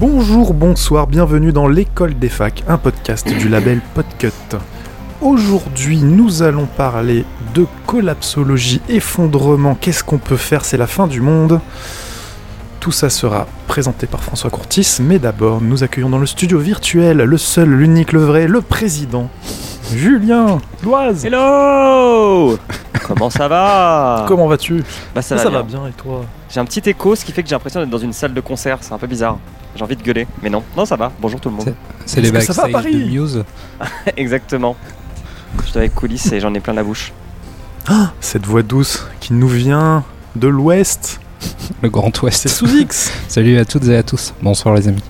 Bonjour, bonsoir, bienvenue dans l'école des facs, un podcast du label Podcut. Aujourd'hui, nous allons parler de collapsologie, effondrement, qu'est-ce qu'on peut faire, c'est la fin du monde. Tout ça sera présenté par François Courtis, mais d'abord, nous accueillons dans le studio virtuel le seul, l'unique, le vrai, le président, Julien Loise. Hello Comment ça va? Comment vas-tu? Bah ça, Ça, va, va bien. bien et toi? J'ai un petit écho, ce qui fait que j'ai l'impression d'être dans une salle de concert. C'est un peu bizarre. J'ai envie de gueuler, mais non. Non, ça va. Bonjour tout le monde. C'est les que ça va à backstage de Paris? Muse. Exactement. Je suis avec coulisses et j'en ai plein la bouche. Cette voix douce qui nous vient de l'ouest, Le Grand c'est Ouest. sous X. Salut à toutes et à tous. Bonsoir les amis.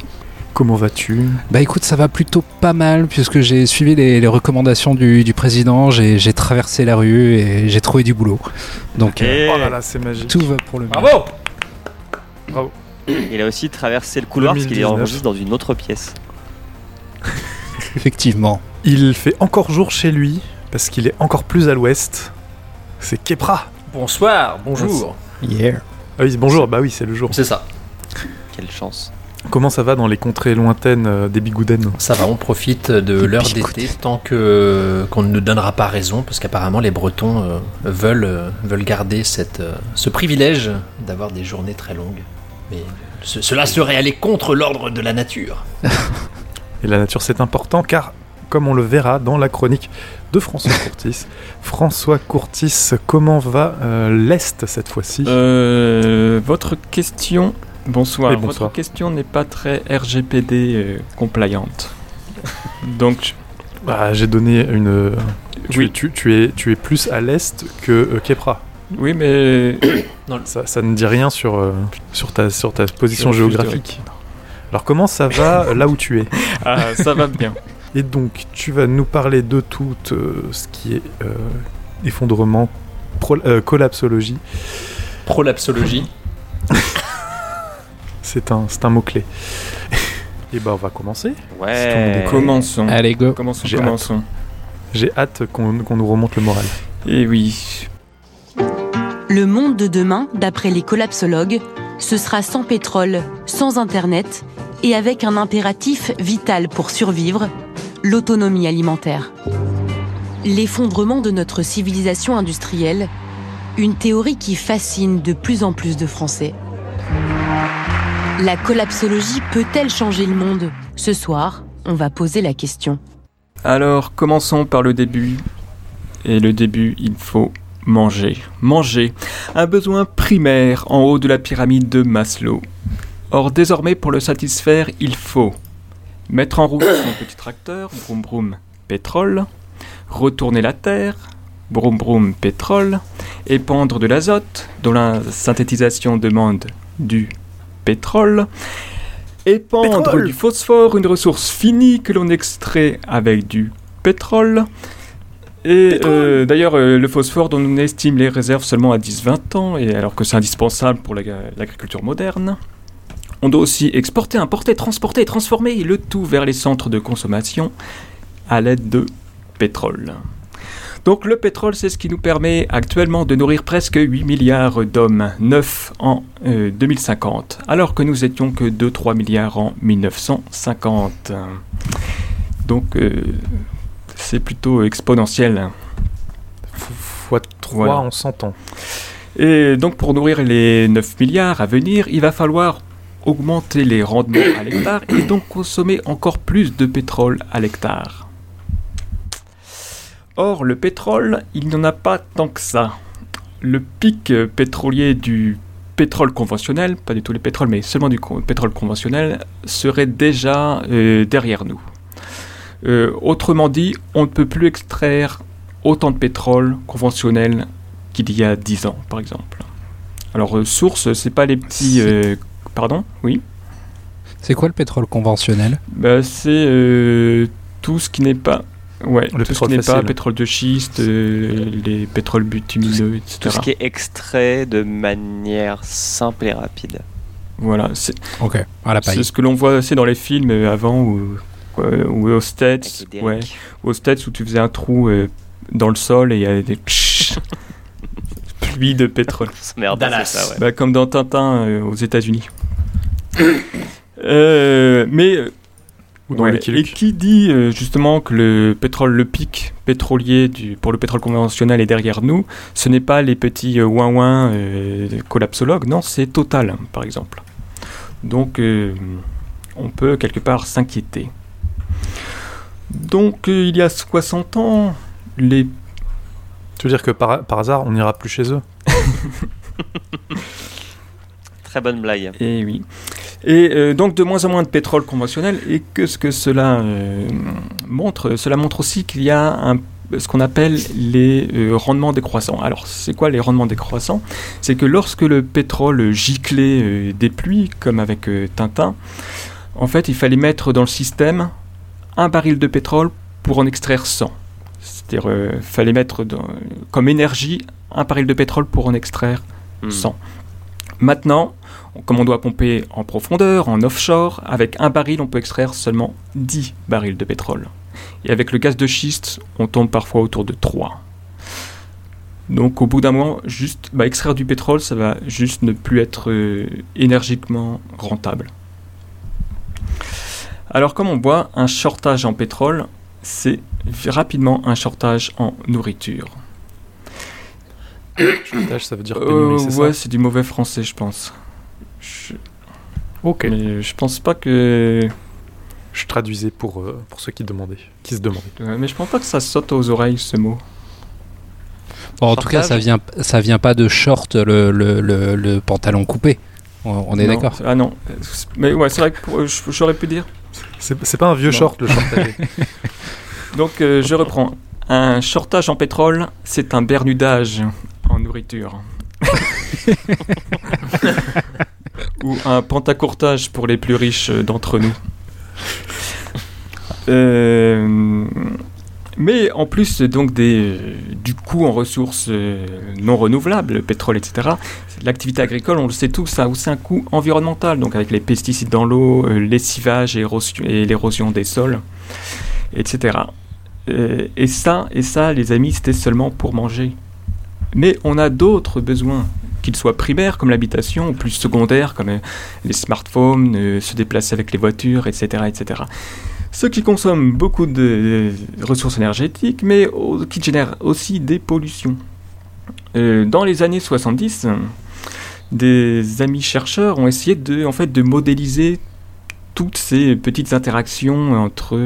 Comment vas-tu? Bah écoute, ça va plutôt pas mal puisque j'ai suivi les, les recommandations du, du président, j'ai traversé la rue et j'ai trouvé du boulot. Donc euh, Oh là là, c'est magique. tout va pour le mieux. Bravo Bravo. il a aussi traversé le couloir parce qu'il est 2019. enregistré dans une autre pièce. Effectivement. Il fait encore jour chez lui parce qu'il est encore plus à l'ouest. C'est Kepra. Bonsoir, bonjour. Yeah. Ah oui, bonjour, bah oui, c'est le jour. C'est ça. Quelle chance. Comment ça va dans les contrées lointaines euh, des Bigouden Ça va, on profite de l'heure d'été tant que qu'on ne nous donnera pas raison, parce qu'apparemment les Bretons euh, veulent, euh, veulent garder cette, euh, ce privilège d'avoir des journées très longues. Mais ce- cela serait aller contre l'ordre de la nature. Et la nature, c'est important car, comme on le verra dans la chronique de François Courtis, François Courtis, comment va euh, l'Est cette fois-ci? Euh, votre question. Bonsoir. Et bonsoir. Votre question n'est pas très RGPD euh, compliante. Donc, Bah, J'ai donné une. Tu, Oui. tu, tu es, tu es plus à l'Est que Kepra. oui, mais Ça, ça ne dit rien sur, sur, ta, sur ta position géographique. Alors comment ça va là où tu es? Ah, ça va bien. Et donc tu vas nous parler de tout euh, ce qui est euh, effondrement, pro- euh, collapsologie. Prolapsologie. C'est un, c'est un mot-clé. Et bah on va commencer. Ouais. Commençons. Allez go. Commençons. J'ai Commençons. J'ai hâte qu'on qu'on nous remonte le moral. Et oui. Le monde de demain, d'après les collapsologues, ce sera sans pétrole, sans Internet et avec un impératif vital pour survivre, l'autonomie alimentaire. L'effondrement de notre civilisation industrielle, une théorie qui fascine de plus en plus de Français. La collapsologie peut-elle changer le monde? Ce soir, on va poser la question. Alors, commençons par le début. Et le début, il faut manger. Manger. Un besoin primaire en haut de la pyramide de Maslow. Or, désormais, pour le satisfaire, il faut mettre en route son petit tracteur, broum broum, pétrole, retourner la terre, broum broum, pétrole, épandre de l'azote, dont la synthétisation demande du pétrole, épandre Pétrole. du phosphore, une ressource finie que l'on extrait avec du pétrole. Et euh, d'ailleurs, euh, le phosphore dont on estime les réserves seulement à 10-20 ans, et alors que c'est indispensable pour la- l'agriculture moderne. On doit aussi exporter, importer, transporter et transformer le tout vers les centres de consommation à l'aide de pétrole. Donc le pétrole, c'est ce qui nous permet actuellement de nourrir presque 8 milliards d'hommes, 9 en euh, 2050, alors que nous étions que 2-3 milliards en 1950. Donc euh, c'est plutôt exponentiel. Fois 3 Voilà. en 100 ans. Et donc pour nourrir les 9 milliards à venir, il va falloir augmenter les rendements à l'hectare et donc consommer encore plus de pétrole à l'hectare. Or, le pétrole, il n'y en a pas tant que ça. Le pic pétrolier du pétrole conventionnel, pas du tout les pétroles, mais seulement du pétrole conventionnel, serait déjà euh, derrière nous. Euh, autrement dit, on ne peut plus extraire autant de pétrole conventionnel qu'il y a 10 ans, par exemple. Alors, euh, source, c'est pas les petits. Pardon? Oui C'est quoi le pétrole conventionnel? Bah, C'est euh, tout ce qui n'est pas. Ouais, Le tout ce pétrole qui n'est pas facile. pétrole de schiste, euh, les pétroles bitumineux, etc. Tout ce qui est extrait de manière simple et rapide. Voilà, c'est ce que l'on voit aussi dans les films euh, avant ou, ou aux States, ouais, aux States où tu faisais un trou euh, dans le sol et il y avait des pluies de pétrole. Merde, ça, ouais. Bah, comme dans Tintin euh, aux États-Unis. Euh, mais euh, Ou dans ouais, Lucky et qui dit euh, justement que le pétrole, le pic pétrolier du, pour le pétrole conventionnel est derrière nous, ce n'est pas les petits euh, ouin ouin euh, collapsologues, non, c'est Total, par exemple. Donc, euh, on peut quelque part s'inquiéter. Donc, euh, il y a 60 ans, les Tu veux dire que par, par hasard, on n'ira plus chez eux? Très bonne blague. Et oui. Et euh, donc de moins en moins de pétrole conventionnel. Et que ce que cela euh, montre, cela montre aussi qu'il y a un, ce qu'on appelle les euh, rendements décroissants. Alors c'est quoi les rendements décroissants? C'est que lorsque le pétrole giclait euh, des pluies, comme avec euh, Tintin, en fait il fallait mettre dans le système un baril de pétrole pour en extraire 100. C'est-à-dire euh, fallait mettre dans- comme énergie un baril de pétrole pour en extraire Hmm. 100. Maintenant, on- comme on doit pomper en profondeur, en offshore, avec un baril, on peut extraire seulement 10 barils de pétrole. Et avec le gaz de schiste, on tombe parfois autour de 3. Donc au bout d'un moment, juste bah, extraire du pétrole, ça va juste ne plus être euh, énergiquement rentable. Alors comme on voit, un shortage en pétrole, c'est rapidement un shortage en nourriture. Shortage, ça veut dire Euh, pénurie, c'est ouais, c'est du mauvais français, je pense. Je, Ok. mais je pense pas que. Je traduisais pour, euh, pour ceux qui demandaient, qui se demandaient. Mais je pense pas que ça saute aux oreilles ce mot. Bon, en tout cas, ça Shortage. vient, ça vient pas de short le, le, le, le pantalon coupé. On, on est d'accord. Ah non. Mais ouais, c'est vrai que j'aurais pu dire. C'est c'est pas un vieux Non. short, le shortage. Donc euh, je reprends. Un shortage en pétrole, c'est un bernudage en nourriture. Ou un pantacourtage pour les plus riches euh, d'entre nous. Euh, mais en plus donc des, euh, du coût en ressources non renouvelables, le pétrole, etc., l'activité agricole, on le sait tous, ça a aussi un coût environnemental, donc avec les pesticides dans l'eau, lessivage et et l'érosion des sols, etc. Et ça, et ça, les amis, c'était seulement pour manger. Mais on a d'autres besoins, qu'ils soient primaires comme l'habitation, ou plus secondaires comme euh, les smartphones, euh, se déplacer avec les voitures, etc., etc. Ce qui consomme beaucoup de ressources énergétiques, mais qui génère aussi des pollutions. Euh, dans les années 70, euh, des amis chercheurs ont essayé de, en fait, de modéliser toutes ces petites interactions entre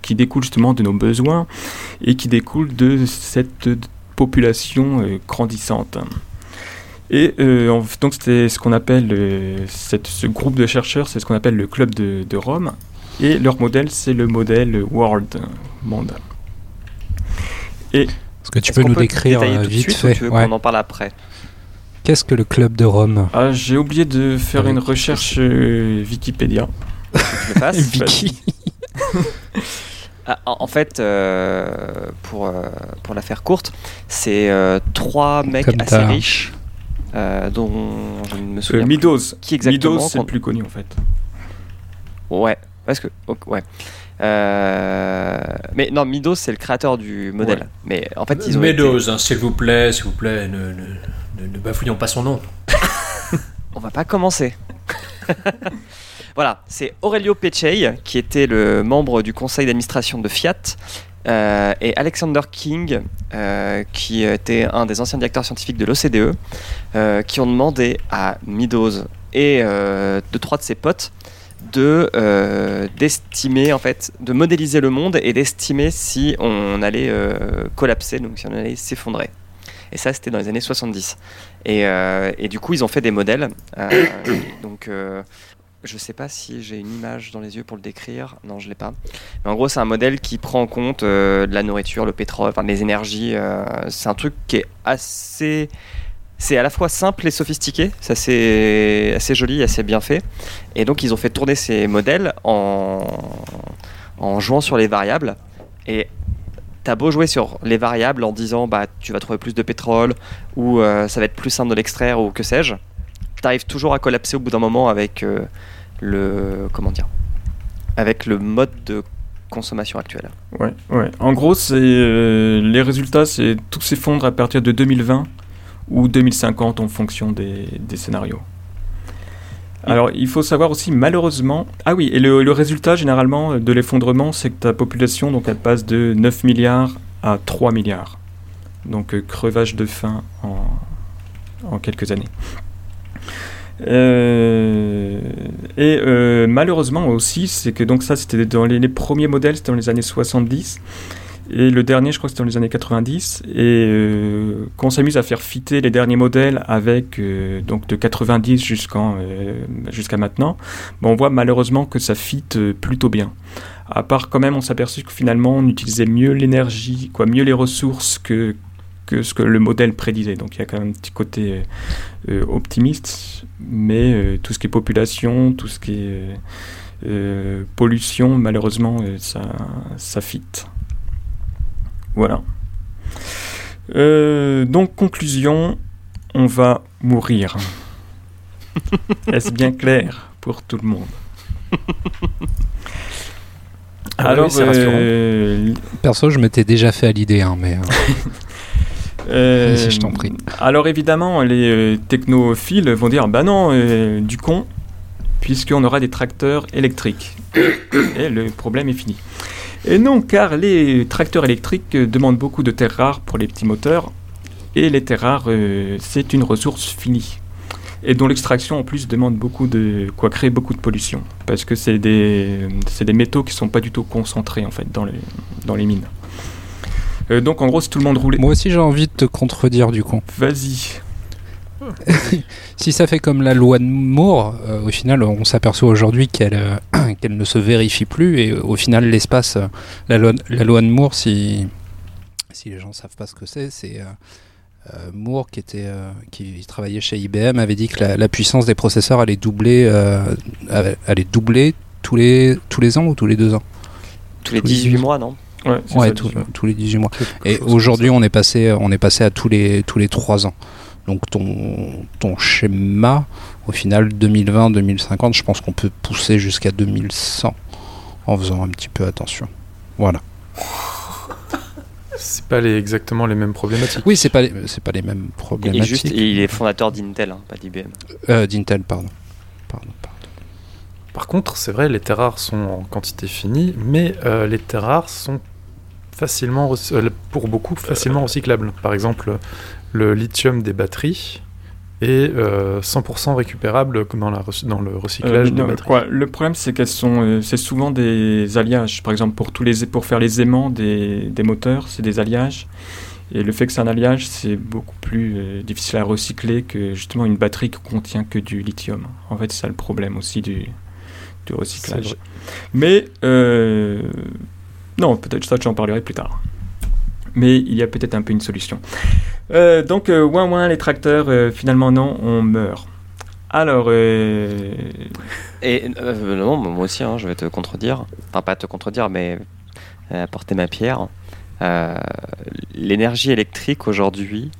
qui découlent justement de nos besoins et qui découlent de cette population grandissante. Et euh, donc c'était ce qu'on appelle euh, cette- ce groupe de chercheurs, c'est ce qu'on appelle le club de, de Rome. Et leur modèle, c'est le modèle World Monde. Est-ce que tu peux nous décrire euh, tout de vite suite fait ou tu veux ouais. qu'on en parle après? Qu'est-ce que le club de Rome? Ah, j'ai oublié de faire une recherche euh, Wikipédia. Le. Ah, en fait, euh, pour, euh, pour la faire courte, c'est euh, trois mecs Comme assez riches dont je ne me Euh, souviens plus Midos. qui exactement. Midos, c'est le plus connu en fait. Ouais, parce que ouais. Euh, mais non, Midos c'est le créateur du modèle. Ouais. Mais en fait, ils ont été- Meadows, hein, s'il vous plaît, s'il vous plaît, ne, ne, ne- ne bafouillons pas son nom. On va pas commencer. voilà, c'est Aurelio Pecei, qui était le membre du conseil d'administration de Fiat, euh, et Alexander King, euh, qui était un des anciens directeurs scientifiques de l'OCDE, euh, qui ont demandé à Meadows et deux trois de ses potes de d'estimer en fait, de modéliser le monde et d'estimer si on allait collapser, donc si on allait s'effondrer. Et ça, c'était dans les années 70. Et, et, du coup, ils ont fait des modèles. Donc, je sais pas si j'ai une image dans les yeux pour le décrire. Non, je l'ai pas. Mais en gros, c'est un modèle qui prend en compte de la nourriture, le pétrole, enfin les énergies. c'est un truc qui est assez c'est à la fois simple et sophistiqué, c'est assez, joli, assez bien fait. Et donc ils ont fait tourner ces modèles en, en jouant sur les variables. Et t'as beau jouer sur les variables en disant bah tu vas trouver plus de pétrole ou euh, ça va être plus simple de l'extraire ou que sais-je, t'arrives toujours à collapser au bout d'un moment avec euh, le comment dire avec le mode de consommation actuelle. Ouais, ouais. En gros, c'est euh, les résultats, c'est tout s'effondre à partir de 2020 ou 2050 en fonction des, scénarios. Alors, il faut savoir aussi, malheureusement. Ah oui, et le, résultat généralement de l'effondrement, c'est que ta population, donc, elle passe de 9 milliards à 3 milliards. Donc, euh, crevage de faim en, quelques années. Euh, et euh, malheureusement aussi, c'est que donc ça, c'était dans les, premiers modèles, c'était dans les années 70. Et le dernier, je crois que c'était dans les années 90. Et euh, quand on s'amuse à faire fitter les derniers modèles avec euh, donc de 90 jusqu'en euh, jusqu'à maintenant, on voit malheureusement que ça fit plutôt bien. À part quand même, on s'aperçut que finalement on utilisait mieux l'énergie, quoi, mieux les ressources que que ce que le modèle prédisait. Donc il y a quand même un petit côté optimiste, mais tout ce qui est population, tout ce qui est pollution, malheureusement, ça ça fit. Voilà. Euh, donc, conclusion, on va mourir. Est-ce bien clair pour tout le monde? Ah bah Alors, euh, perso, je m'étais déjà fait à l'idée, hein, mais. Euh, si je t'en prie. Alors évidemment, les technophiles vont dire bah non, du con, puisqu'on aura des tracteurs électriques. Et le problème est fini. Et non, car les tracteurs électriques demandent beaucoup de terres rares pour les petits moteurs, et les terres rares, euh, c'est une ressource finie. Et dont l'extraction en plus demande beaucoup de quoi créer beaucoup de pollution parce que c'est des des métaux qui sont pas du tout concentrés en fait dans les dans les mines. Euh, donc en gros si tout le monde roulait. Moi aussi j'ai envie de te contredire du coup. Vas-y. si ça fait comme la loi de Moore, euh, au final, on s'aperçoit aujourd'hui qu'elle euh, qu'elle ne se vérifie plus. Et au final, l'espace, euh, la, loi, la loi de Moore, si, si les gens ne savent pas ce que c'est, c'est Moore qui, était, qui travaillait chez IBM avait dit que la, puissance des processeurs allait doubler, allait doubler tous, les, tous les ans ou tous les deux ans? Tous les 18 mois, non? Ouais, tous les 18 mois. Et aujourd'hui, on est passé, on est passé à tous les tous les 3 ans. Donc ton, ton schéma, au final 2020-2050, je pense qu'on peut pousser jusqu'à 2100 en faisant un petit peu attention. Voilà. C'est pas les, exactement les mêmes problématiques. Oui, c'est pas les, c'est pas les mêmes problématiques. Juste, il est fondateur d'Intel, hein, pas d'IBM. Euh, D'Intel, pardon. pardon, Par contre, c'est vrai, les terres rares sont en quantité finie, mais euh, les terres rares sont facilement, euh, pour beaucoup, facilement recyclables. Par exemple, le lithium des batteries est 100% euh, récupérable dans, la, dans le recyclage euh, des batteries. le problème, c'est qu'elles sont, euh, c'est souvent des alliages. Par exemple, pour, tous les, pour faire les aimants des, des moteurs, c'est des alliages. Et le fait que c'est un alliage, c'est beaucoup plus difficile à recycler que justement une batterie qui contient que du lithium. En fait, c'est ça le problème aussi du, du recyclage. Mais non, peut-être ça, j'en parlerai plus tard mais il y a peut-être un peu une solution. Euh, donc, euh, ouin ouin, les tracteurs, euh, finalement non, on meurt. Alors. Et non, moi aussi, hein, je vais te contredire. Enfin, pas te contredire, mais apporter ma pierre. L'énergie électrique aujourd'hui,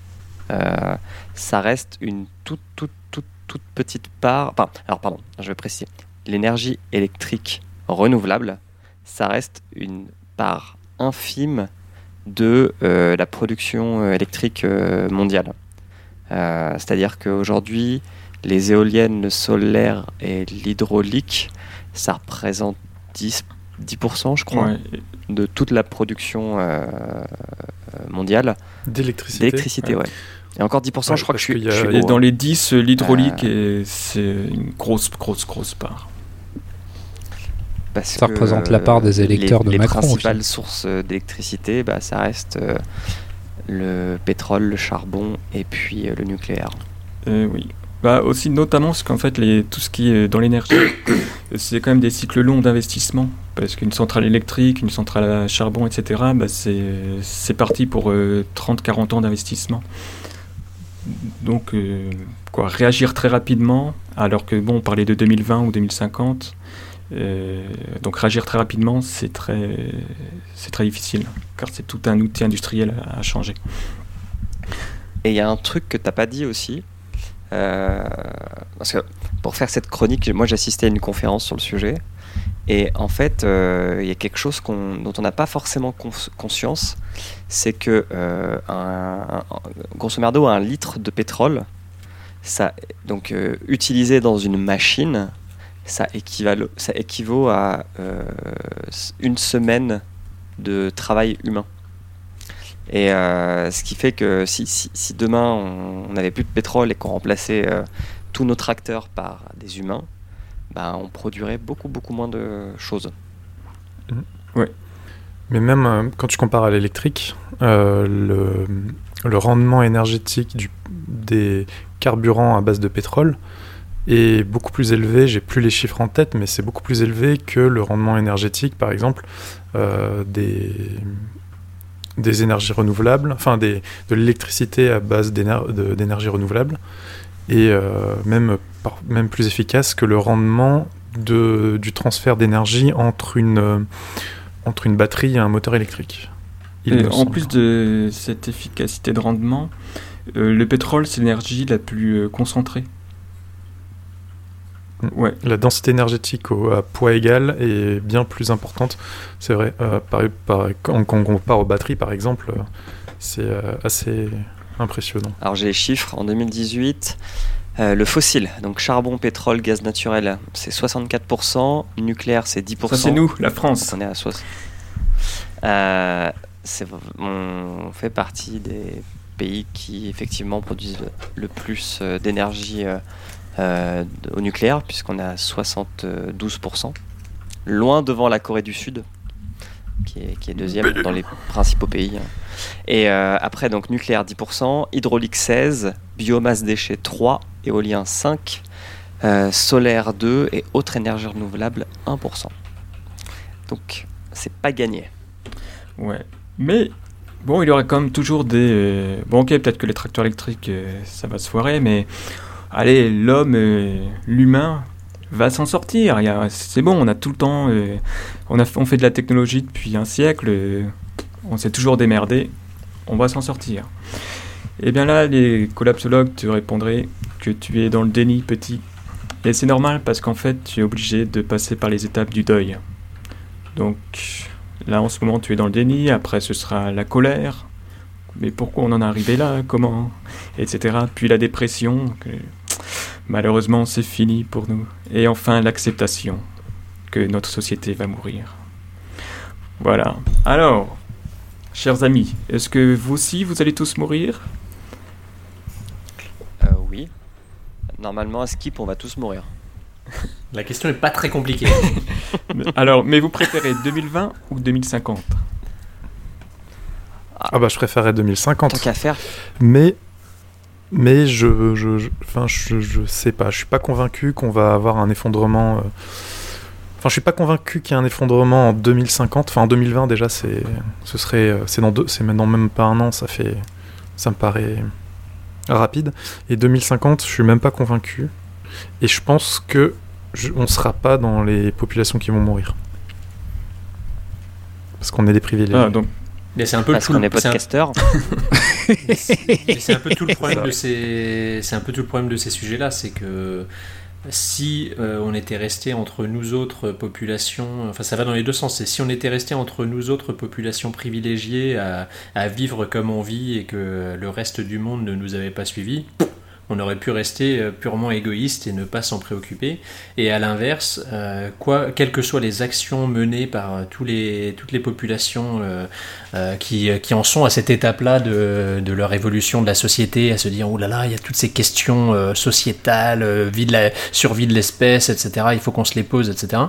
ça reste une toute, toute, toute, toute petite part. Enfin, alors, pardon, je vais préciser. L'énergie électrique renouvelable, ça reste une part infime de euh, la production euh, électrique euh, mondiale. C'est-à-dire qu'aujourd'hui, les éoliennes, le solaire et l'hydraulique, ça représente 10, 10% je crois, de toute la production mondiale. D'électricité D'électricité, ouais. Et encore 10%, je crois que je suis. et dans les 10, l'hydraulique, c'est une grosse, grosse, grosse part ça représente la part des électeurs de les Macron. Les principales sources d'électricité, bah, ça reste euh, le pétrole, le charbon et puis le nucléaire. oui. Bah aussi notamment parce qu'en fait les, tout ce qui est dans l'énergie, c'est quand même des cycles longs d'investissement. Parce qu'une centrale électrique, une centrale à charbon, etc., bah c'est parti pour 30-40 ans d'investissement. Donc quoi, réagir très rapidement, alors que bon, on parlait de 2020 ou 2050. Euh, donc réagir très rapidement, c'est très, très difficile, car c'est tout un outil industriel à, changer. Et il y a un truc que tu n'as pas dit aussi, euh, parce que pour faire cette chronique, moi j'assistais à une conférence sur le sujet, et en fait, euh, il y a quelque chose dont on n'a pas forcément conscience, c'est que un, grosso merdo, un litre de pétrole, ça, donc utilisé dans une machine, ça, ça équivaut à euh, une semaine de travail humain. Et euh, ce qui fait que si, si, demain on n'avait plus de pétrole et qu'on remplaçait euh, tous nos tracteurs par des humains, ben, on produirait beaucoup beaucoup moins de choses. Mmh. Oui. Mais même quand tu compares à l'électrique, le, le, rendement énergétique du, des carburants à base de pétrole est beaucoup plus élevé, j'ai plus les chiffres en tête, mais c'est beaucoup plus élevé que le rendement énergétique, par exemple, euh, des, des énergies renouvelables, enfin des, de l'électricité à base d'énergie renouvelable, et euh, même, même plus efficace que le rendement de, du transfert d'énergie entre une, entre une batterie et un moteur électrique. en plus de cette efficacité de rendement, euh, le pétrole, c'est l'énergie la plus concentrée. Ouais. La densité énergétique au, à poids égal est bien plus importante. C'est vrai. Euh, quand, on compare aux batteries, par exemple, euh, c'est euh, assez impressionnant. Alors j'ai les chiffres. En 2018, le fossile, donc charbon, pétrole, gaz naturel, c'est 64%. Nucléaire, c'est 10%. Ça, c'est nous, la France. On est à 60. on fait partie des pays qui effectivement produisent le plus d'énergie euh, au nucléaire, puisqu'on est à 72%, loin devant la Corée du Sud, qui est, deuxième dans les principaux pays. Et euh, après, donc nucléaire 10%, hydraulique 16, biomasse déchets 3%, éolien 5%, euh, solaire 2 et autres énergies renouvelables 1%. Donc, c'est pas gagné. Ouais. Mais bon, il y aurait quand même toujours des. Bon, ok, peut-être que les tracteurs électriques, ça va se foirer, mais allez, l'homme, l'humain va s'en sortir. C'est bon, on a tout le temps, euh, on, a, on fait de la technologie depuis un siècle, euh, on s'est toujours démerdé, on va s'en sortir. Et eh bien là, les collapsologues te répondraient que tu es dans le déni petit. Et c'est normal parce qu'en fait, tu es obligé de passer par les étapes du deuil. Donc là, en ce moment, tu es dans le déni, après ce sera la colère. Mais pourquoi on en est arrivé là? Comment? Etc. Puis la dépression. Malheureusement, c'est fini pour nous. Et enfin, l'acceptation que notre société va mourir. Voilà. Alors, chers amis, est-ce que vous aussi, vous allez tous mourir? Euh, Oui. Normalement, à Skip, on va tous mourir. La question n'est pas très compliquée. Alors, mais vous préférez 2020 ou 2050 Ah bah je préférerais 2050. Tant qu'à faire. Mais mais je, je, je, je, sais pas, je suis pas convaincu qu'on va avoir un effondrement. Euh, enfin, je suis pas convaincu qu'il y ait un effondrement en 2050. Enfin, en 2020 déjà, c'est, ce serait, euh, c'est dans deux, c'est maintenant même pas un an. Ça fait, ça me paraît rapide. Et 2050, je suis même pas convaincu. Et je pense que on sera pas dans les populations qui vont mourir parce qu'on est des privilégiés. Ah, donc c'est un peu Parce qu'on est podcasteur. c'est un peu tout le problème de ces, c'est un peu tout le problème de ces sujets-là, c'est que si euh, on était resté entre nous autres populations, enfin ça va dans les deux sens, c'est si on était resté entre nous autres populations privilégiées à, à, vivre comme on vit et que le reste du monde ne nous avait pas suivis, on aurait pu rester euh, purement égoïste et ne pas s'en préoccuper. Et à l'inverse, euh, quoi, quelles que soient les actions menées par euh, toutes les populations qui, en sont à cette étape-là de, leur évolution de la société, à se dire, oh là là, il y a toutes ces questions sociétales, survie de l'espèce, etc., il faut qu'on se les pose, etc.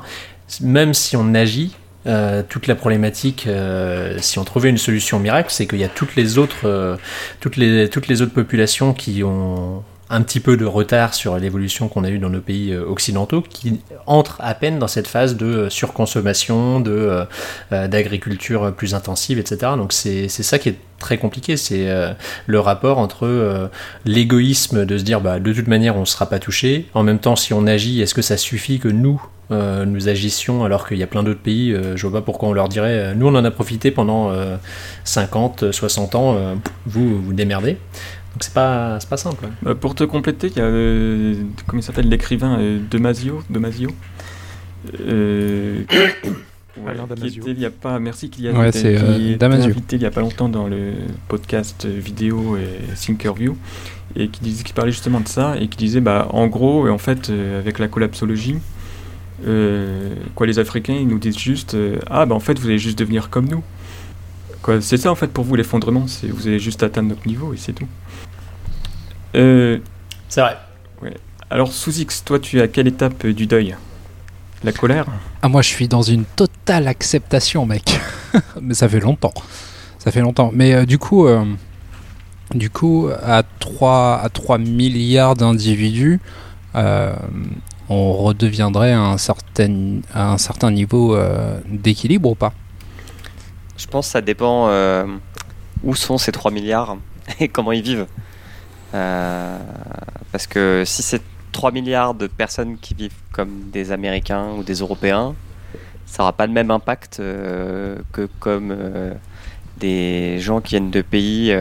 Même si on agit, euh, toute la problématique, euh, si on trouvait une solution miracle, c'est qu'il y a toutes les autres, euh, toutes les toutes les autres populations qui ont un petit peu de retard sur l'évolution qu'on a eue dans nos pays euh, occidentaux, qui entrent à peine dans cette phase de euh, surconsommation, de euh, d'agriculture plus intensive, etc. Donc c'est ça qui est très compliqué, c'est le rapport entre l'égoïsme de se dire bah de toute manière on ne sera pas touché, en même temps si on agit, est-ce que ça suffit que nous nous agissions alors qu'il y a plein d'autres pays, je vois pas pourquoi on leur dirait nous on en a profité pendant euh, 50, 60 ans, vous vous démerdez. Donc c'est pas c'est pas simple. Bah, pour te compléter, il y a euh, comment il s'appelle l'écrivain euh, Damasio, Damasio. Euh, ouais, Alain qui était il y a pas merci qu'il y a Ouais, euh, qui invité il y a pas longtemps dans le podcast euh, vidéo et Thinkerview et qui disait qui parlait justement de ça et qui disait bah en gros en fait euh, avec la collapsologie euh, quoi les Africains ils nous disent juste euh, ah bah en fait vous allez juste devenir comme nous quoi c'est ça en fait pour vous l'effondrement c'est vous allez juste atteindre notre niveau et c'est tout euh, C'est vrai. alors sous X toi tu es à quelle étape euh, du deuil? La colère? Ah, moi, je suis dans une totale acceptation, mec. Mais ça fait longtemps. Ça fait longtemps. Mais euh, du coup, euh, du coup, à 3, à 3 milliards d'individus, euh, on redeviendrait à un certain, à un certain niveau euh, d'équilibre ou pas? Je pense que ça dépend euh, où sont ces 3 milliards et comment ils vivent. Euh, parce que si c'est 3 milliards de personnes qui vivent comme des Américains ou des Européens, ça n'aura pas le même impact euh, que comme euh, des gens qui viennent de pays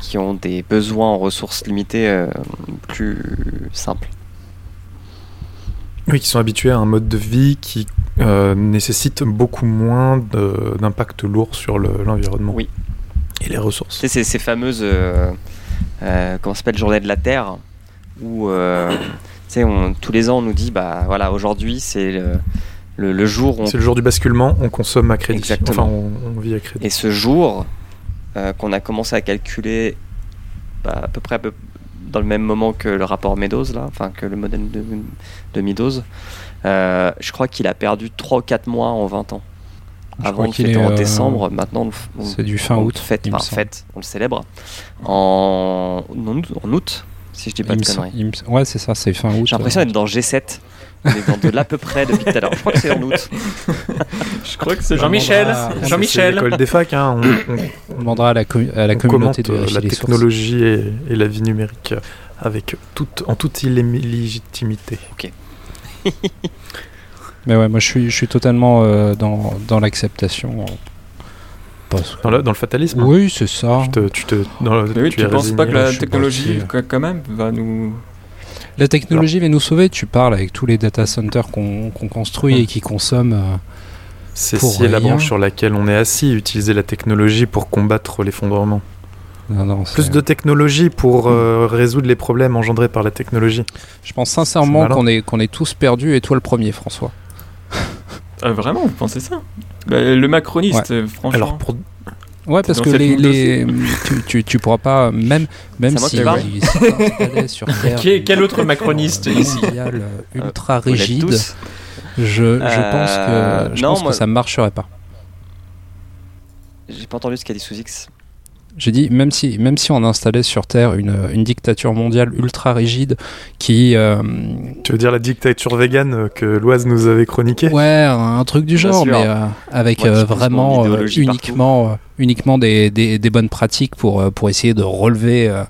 qui ont des besoins en ressources limitées plus simples. Oui, qui sont habitués à un mode de vie qui nécessite beaucoup moins d'impact lourd sur le- l'environnement. Oui. Et les ressources. Tu sais, ces, ces fameuses euh, comment ça s'appelle journée de la Terre où euh, on- tous les ans on nous dit bah voilà aujourd'hui c'est le, le- le jour où on- C'est le jour du basculement, on consomme à crédit. Exactement. Enfin, on, on vit à crédit. et ce jour euh, qu'on a commencé à calculer bah, à peu près à peu- dans le même moment que le rapport Meadows là enfin que le modèle de, de Meadows euh, je crois qu'il a perdu 3 ou 4 mois en 20 ans avant crois de qu'il fêter est, en euh, décembre maintenant on le on- C'est du fin on le août. fête, enfin, fête, on le célèbre en, en août, si je dis pas Il de conneries. Ouais, c'est ça, c'est fin août. J'ai l'impression euh. d'être dans G7. On est dans de l'à peu près depuis tout à l'heure. Je crois que c'est en août. je crois que c'est Jean-Michel, Jean-Michel. L'école des facs, hein. on, on- On demandera à la, commu- à la on communauté de euh, la technologie et, et la vie numérique avec toute, en toute illégitimité. Mais ouais, moi je suis, je suis totalement euh, dans, dans l'acceptation. Dans le, dans le fatalisme, hein. Oui, c'est ça. tu, te, tu, te, dans le- Mais oui, tu tu es penses pas que la technologie, quand même, va nous. La technologie va nous sauver. Tu parles avec tous les data centers qu'on qu'on construit et qui consomment. euh, C'est si la branche sur laquelle on est assis, utiliser la technologie pour combattre l'effondrement. non, non, Plus de technologie pour euh, résoudre les problèmes engendrés par la technologie. Je pense sincèrement qu'on est, qu'on est tous perdus et toi le premier, François. Ah, vraiment, vous pensez ça? Bah, Le macroniste, euh, franchement. Alors pour Ouais, parce que les, les- tu, tu, tu pourras pas, même, même si sur Terre Quel- quel autre macroniste ici? mondiale, euh, ultra rigide, je, je Euh, pense que, je non, pense moi- que ça marcherait pas. J'ai pas entendu ce qu'a dit Sous-X. J'ai dit, même si, même si on installait sur Terre une, une dictature mondiale ultra rigide qui. euh, tu veux dire la dictature végane que Loise nous avait chroniquée? Ouais, un truc du genre, mais euh, avec euh, vraiment euh, uniquement, euh, uniquement des, des, des bonnes pratiques pour, euh, pour essayer de relever, euh,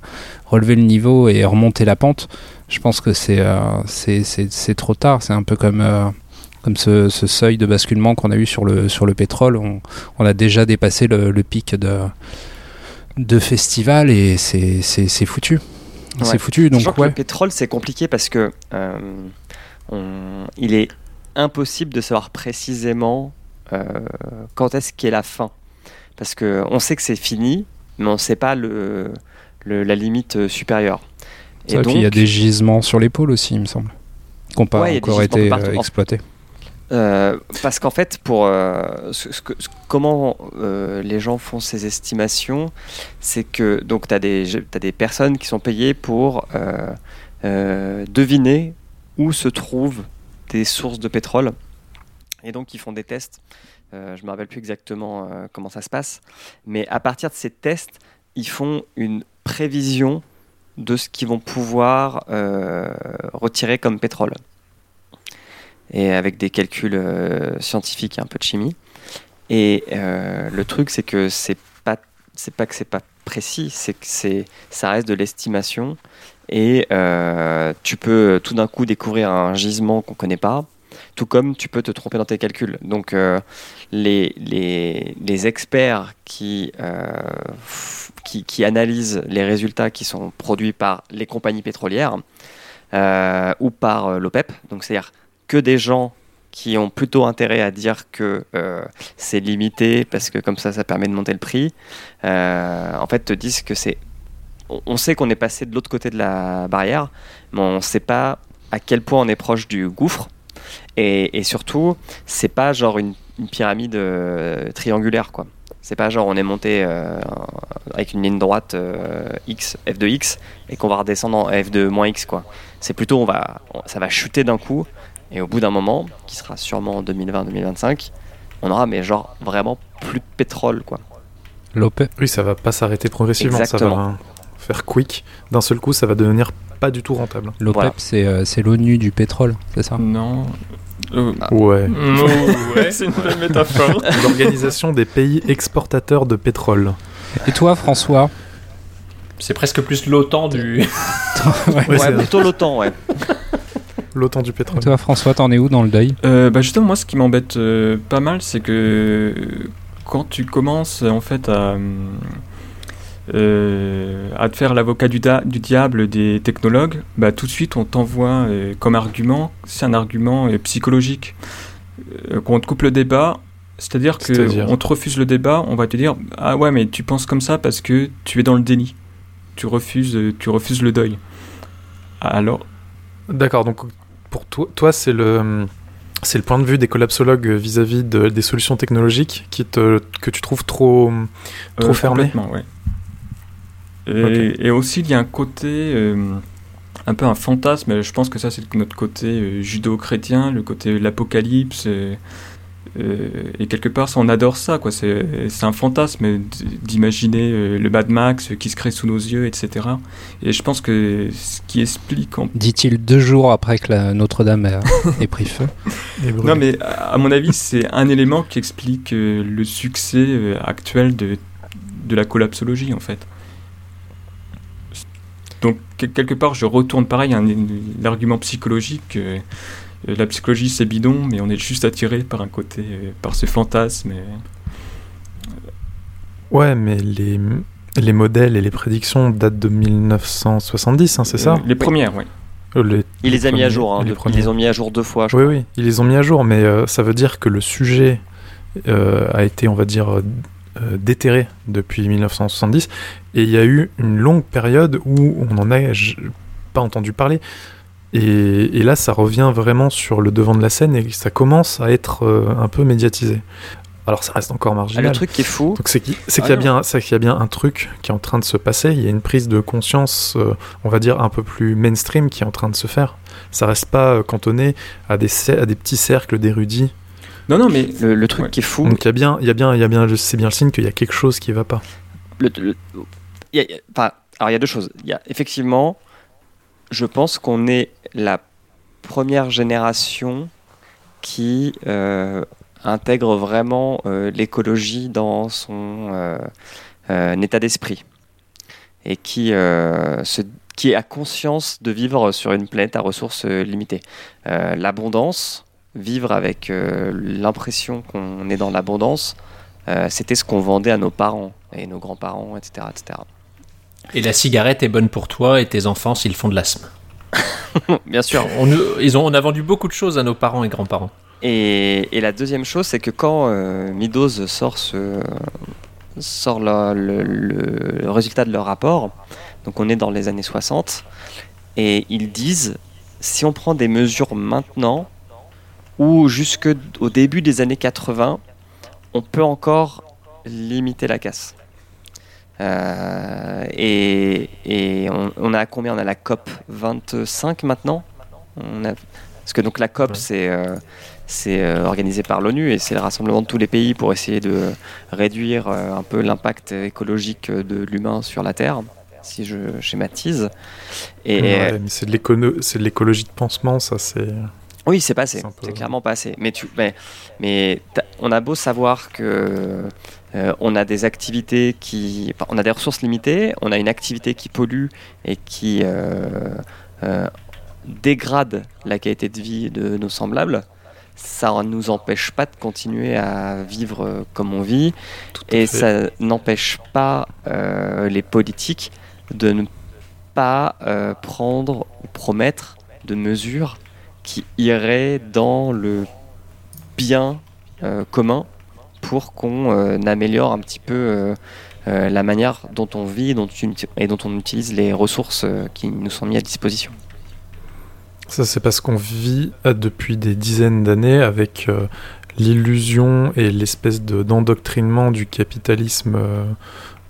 relever le niveau et remonter la pente. Je pense que c'est euh, c'est- c'est c'est trop tard. C'est un peu comme. euh, comme ce, ce seuil de basculement qu'on a eu sur le, sur le pétrole, on, on a déjà dépassé le, le pic de, de festival et c'est c'est- c'est foutu. Ouais. C'est foutu, donc Sachant que le pétrole, c'est compliqué parce que euh, on- il est impossible de savoir précisément euh, quand est-ce qu'est la fin. Parce que on sait que c'est fini, mais on ne sait pas le, le- la limite euh, supérieure. C'est vrai qu'il y a des gisements sur l'épaule aussi, il me semble, qui n'ont pas Ouais, il encore été partout. exploités. Euh, parce qu'en fait, pour euh, comment euh, les gens font ces estimations, c'est que donc tu as des t'as des personnes qui sont payées pour deviner où se trouvent des sources de pétrole Et donc, ils font des tests. Je me rappelle plus exactement comment ça se passe. Mais à partir de ces tests, ils font une prévision de ce qu'ils vont pouvoir retirer comme pétrole. Et avec des calculs euh, scientifiques et un peu de chimie. Et euh, le truc, c'est que c'est pas, c'est pas que c'est pas précis, c'est que c'est, ça reste de l'estimation. Et euh, tu peux tout d'un coup découvrir un gisement qu'on connaît pas, tout comme tu peux te tromper dans tes calculs. Donc les, les, les experts qui, qui, qui analysent les résultats qui sont produits par les compagnies pétrolières ou par l'OPEP, donc c'est-à-dire que des gens qui ont plutôt intérêt à dire que euh, c'est limité parce que comme ça, ça permet de monter le prix, euh, en fait, te disent que c'est. on- sait qu'on est passé de l'autre côté de la barrière, mais on ne sait pas à quel point on est proche du gouffre. Et, et surtout, c'est pas genre une, pyramide euh, triangulaire, quoi. C'est pas genre on est monté avec une ligne droite x, f de x, et qu'on va redescendre en f de moins x, quoi. C'est plutôt on va, ça va chuter d'un coup, et au bout d'un moment, qui sera sûrement en 2020-2025, on aura mais genre vraiment plus de pétrole, quoi. L'OPEP, Oui, ça va pas s'arrêter progressivement, ça va faire quick. D'un seul coup, ça va devenir pas du tout rentable. l'OPEP Voilà. c'est euh, c'est l'ONU du pétrole, c'est ça? Non. Euh, Ouais. ouais, c'est une belle métaphore. L'organisation des pays exportateurs de pétrole. Et toi, François? C'est presque plus l'OTAN du. Ouais, Ouais, c'est plutôt l'OTAN, ouais. l'OTAN du pétrole. Toi, François, t'en es où dans le deuil? Euh, bah justement, moi, ce qui m'embête euh, pas mal, c'est que quand tu commences en fait à, euh, à te faire l'avocat du, diable des technologues, bah tout de suite on t'envoie euh, comme argument, c'est un argument euh, psychologique, euh, qu'on te coupe le débat. C'est-à-dire que C'est-à-dire on te refuse le débat, on va te dire ah ouais mais tu penses comme ça parce que tu es dans le déni, tu refuses, tu refuses le deuil. Alors D'accord, donc pour toi, toi c'est le c'est le point de vue des collapsologues vis-à-vis de- des solutions technologiques qui te, que tu trouves trop Trop fermé Complètement, ouais. Et, et aussi, il y a un côté, euh, un peu un fantasme, je pense que ça, c'est notre côté euh, judo-chrétien, le côté l'apocalypse. Euh, euh, et quelque part, ça, on adore ça, quoi. C'est un fantasme d- d'imaginer euh, le Mad Max qui se crée sous nos yeux, etc. Et je pense que ce qui explique en Dit-il deux jours après que la Notre-Dame ait pris feu. Non, mais à mon avis, c'est un élément qui explique euh, le succès euh, actuel de, de la collapsologie, en fait. Donc, que- quelque part, je retourne pareil à l'argument psychologique. Euh, euh, la psychologie, c'est bidon, mais on est juste attiré par un côté, euh, par ce fantasme. et- Ouais, mais les, les modèles et les prédictions datent de 1970, hein, c'est ça Euh, Les premières, oui. Euh, les- Il les a mis à jour, hein, les ils les ont mis à jour deux fois, je Oui, crois. oui, ils les ont mis à jour, mais euh, ça veut dire que le sujet euh, a été, on va dire, euh, euh, déterré depuis 1970, et il y a eu une longue période où on n'en a pas entendu parler. Et, et là, ça revient vraiment sur le devant de la scène et ça commence à être euh, un peu médiatisé. Alors, ça reste encore Ah, marginal. le truc qui est fou, Donc c'est qu'il Ah qu'il y, a bien- c'est qu'il y a bien un truc qui est en train de se passer, il y a une prise de conscience, euh, on va dire, un peu plus mainstream qui est en train de se faire. Ça reste pas euh, cantonné à des, cer- à des petits cercles d'érudits. Non, non, mais le, le truc Ouais. qui est fou, Donc il y a bien, il y a bien, il y a bien, c'est bien le signe qu'il y a quelque chose qui va pas. le- le- il y a- il y a- enfin, alors il y a deux choses. Il y a effectivement, je pense qu'on est la première génération qui euh, intègre vraiment euh, l'écologie dans son euh, état d'esprit et qui, se- qui a conscience de vivre sur une planète à ressources limitées. L'abondance, vivre avec l'impression qu'on est dans l'abondance, c'était ce qu'on vendait à nos parents et nos grands-parents, etc., etc. Et la cigarette est bonne pour toi et tes enfants s'ils font de l'asthme? Bien sûr. On, ils ont, on a vendu beaucoup de choses à nos parents et grands-parents. Et, et la deuxième chose, c'est que quand euh, Midos sort, ce, sort le, le- résultat de leur rapport, donc on est dans les années 60, et ils disent, si on prend des mesures maintenant, ou jusque au début des années 80, on peut encore limiter la casse. Euh, et et on, on a combien? On a la COP 25 maintenant? On a, Parce que donc la COP, Ouais. c'est euh, euh, organisé par l'ONU et c'est le rassemblement de tous les pays pour essayer de réduire un peu l'impact écologique de l'humain sur la Terre, si je schématise. Et ouais, c'est de l'écologie de pansement, ça c'est. Oui, c'est passé. C'est peu- clairement passé. Mais, tu, mais, mais t'as- on a beau savoir que euh, on a des activités qui, on a des ressources limitées, on a une activité qui pollue et qui euh, euh, dégrade la qualité de vie de nos semblables. Ça ne nous empêche pas de continuer à vivre comme on vit Tout et fait. ça n'empêche pas les politiques de ne pas prendre ou promettre de mesures qui iraient dans le bien euh, commun pour qu'on euh, améliore un petit peu euh, la manière dont on vit dont et dont on utilise les ressources euh, qui nous sont mises à disposition. Ça, c'est parce qu'on vit depuis des dizaines d'années avec euh, l'illusion et l'espèce de- d'endoctrinement du capitalisme euh,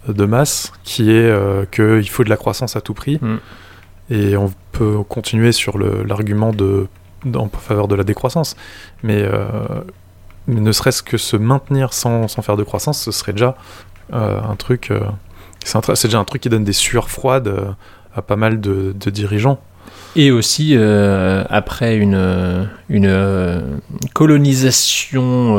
de masse qui est euh, qu'il faut de la croissance à tout prix. Mm. Et on peut continuer sur l'argument de, en faveur de la décroissance. Mais, euh, mais ne serait-ce que se maintenir sans, sans faire de croissance, ce serait déjà euh, un truc. euh, c'est déjà un truc qui donne des sueurs froides à pas mal de dirigeants. Et aussi, euh, après une, euh, une euh, colonisation,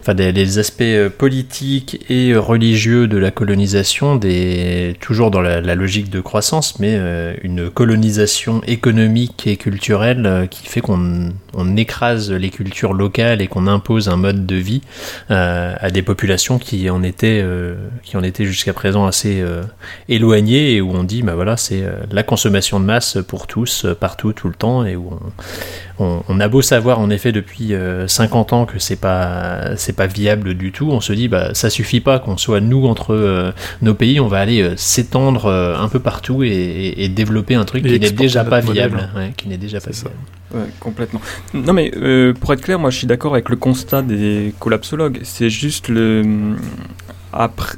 enfin des, aspects politiques et religieux de la colonisation, des, toujours dans la, logique de croissance, mais une colonisation économique et culturelle qui fait qu'on on écrase les cultures locales et qu'on impose un mode de vie à des populations qui en étaient, qui en étaient jusqu'à présent assez éloignées et où on dit bah voilà c'est la consommation de masse pour tous euh, partout tout le temps et où on, on, on a beau savoir en effet depuis euh, 50 ans que c'est pas c'est pas viable du tout on se dit bah ça suffit pas qu'on soit nous entre euh, nos pays on va aller euh, s'étendre euh, un peu partout et, et- et développer un truc Et qui n'est déjà pas modèle. viable ouais, qui n'est déjà pas viable Ouais, complètement. Non mais euh, pour être clair, moi je suis d'accord avec le constat des collapsologues. C'est juste le après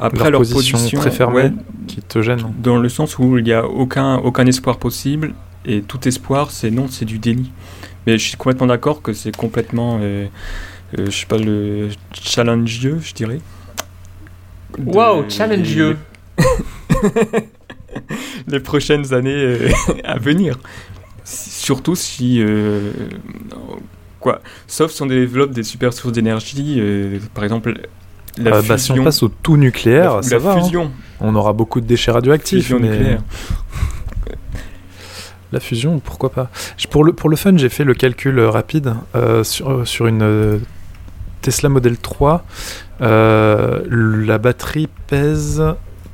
après Leur leur, position position, très fermée. ouais, qui te gêne. dans le sens où il n'y a aucun aucun espoir possible et tout espoir c'est non, c'est du déni. Mais je suis complètement d'accord que c'est complètement, euh, euh, je sais pas le challengeeux, je dirais. De- Waouh, challengeeux. les prochaines années euh, à venir. Surtout si. euh, quoi Sauf si on développe des super sources d'énergie, euh, par exemple la Ah, bah, si on passe au tout nucléaire, la, ça la va. hein. On aura beaucoup de déchets radioactifs. fusion mais nucléaire. La fusion, pourquoi pas pour, le, pour le fun, j'ai fait le calcul euh, rapide euh, sur, euh, sur une euh, Tesla Model 3. euh, la batterie pèse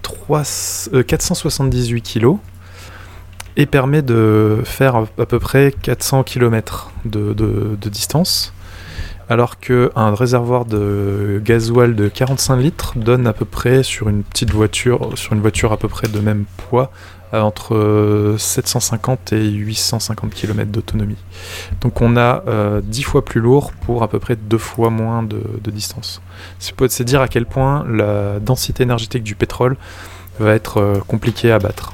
3, euh, 478 kg et permet de faire à, à peu près 400 km de, de- de distance. Alors qu'un réservoir de gasoil de 45 litres donne à peu près sur une petite voiture, sur une voiture à peu près de même poids, à entre euh, 750 et 850 km d'autonomie. Donc on a euh, 10 fois plus lourd pour à peu près deux fois moins de, distance. C'est dire à quel point la densité énergétique du pétrole va être euh, compliquée à battre.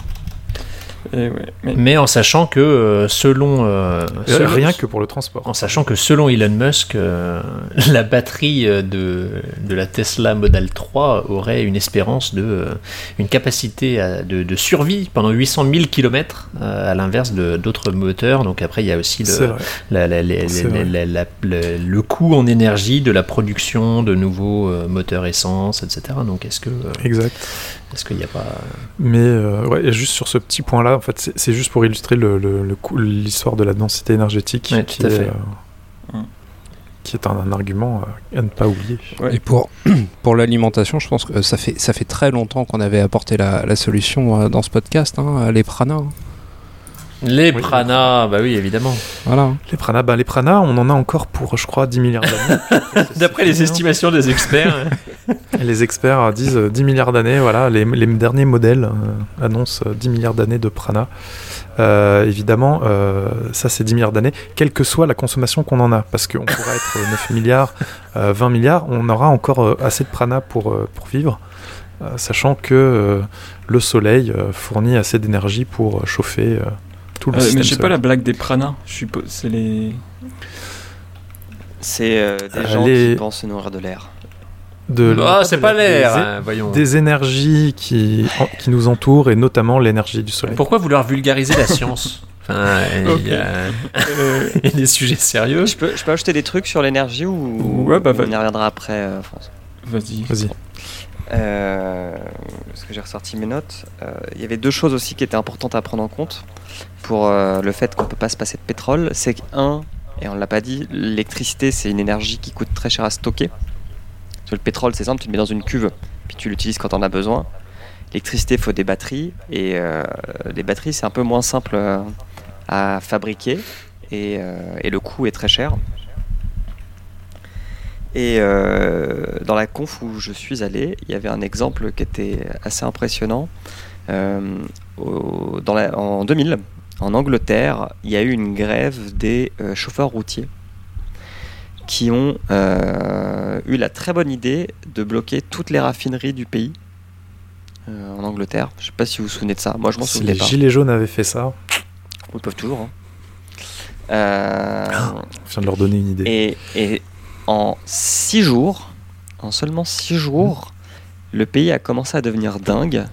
Et ouais, mais- mais en sachant que euh, selon, euh, Euh, selon- Rien que pour le transport. En sachant que selon Elon Musk, euh, la batterie de, de la Tesla Model 3 aurait une espérance de, euh, une capacité à- de, de survie pendant 800 000 km, à l'inverse de d'autres moteurs. Donc après, il y a aussi le, vrai. la- la- la- C'est la- vrai. la- la- le, le coût en énergie de la production de nouveaux euh, moteurs essence, etc. Donc est-ce que euh, Exact. Est-ce qu'il n'y a pas Mais euh, ouais, et juste sur ce petit point-là, en fait, c'est- juste pour illustrer le- le- le coup- l'histoire de la densité énergétique, Ouais, qui, est, euh, Mm. qui est un, un argument euh, à ne pas oublier. Ouais. Et pour, pour l'alimentation, je pense que ça fait, ça fait très longtemps qu'on avait apporté la, la solution euh, dans ce podcast, hein, les pranas. hein. les Oui. prana Bah oui, évidemment. Voilà. hein. Les pranas, bah, les pranas, on en a encore pour, je crois, 10 milliards d'années. D'après les estimations des experts. Les experts euh, disent euh, 10 milliards d'années, voilà, les, les derniers modèles euh, annoncent euh, 10 milliards d'années de prana. Euh, évidemment, euh, ça c'est 10 milliards d'années, quelle que soit la consommation qu'on en a, parce qu'on pourra être euh, 9 milliards, euh, 20 milliards, on aura encore euh, assez de prana pour, euh, pour vivre, euh, sachant que euh, le soleil euh, fournit assez d'énergie pour euh, chauffer euh, tout le Euh, système mais je sais pas la blague des pranas. Je suppose c'est les. C'est euh, des gens les- qui pensent se nourrir de l'air. De Ah, c'est pas l'air, des- hein, voyons. Des énergies qui, en- qui nous entourent et notamment l'énergie du soleil. Pourquoi vouloir vulgariser la science Enfin, il y, a... il y a des sujets sérieux. Je peux, je peux ajouter des trucs sur l'énergie ou, Ouais, bah, on y reviendra après, euh, François Vas-y. Vas-y. Euh, Parce que j'ai ressorti mes notes. Euh, Il y avait deux choses aussi qui étaient importantes à prendre en compte pour euh, le fait qu'on peut pas se passer de pétrole. C'est que, un, et on l'a pas dit, l'électricité c'est une énergie qui coûte très cher à stocker. Parce le pétrole c'est simple, tu le mets dans une cuve, puis tu l'utilises quand on a besoin. L'électricité, il faut des batteries, et euh, les batteries c'est un peu moins simple euh, à fabriquer, et, euh, et le coût est très cher. Et euh, dans la conf où je suis allé, il y avait un exemple qui était assez impressionnant. Euh, en 2000, en Angleterre, il y a eu une grève des euh, chauffeurs routiers qui ont euh, eu la très bonne idée de bloquer toutes les raffineries du pays euh, en Angleterre. Je sais pas si vous vous souvenez de ça. Moi, je m'en Si souvenais les pas. gilets jaunes avaient fait ça, Ils peuvent toujours. hein. Euh, je viens de leur donner une idée. et, et en six jours, en seulement six jours, le pays a commencé à devenir dingue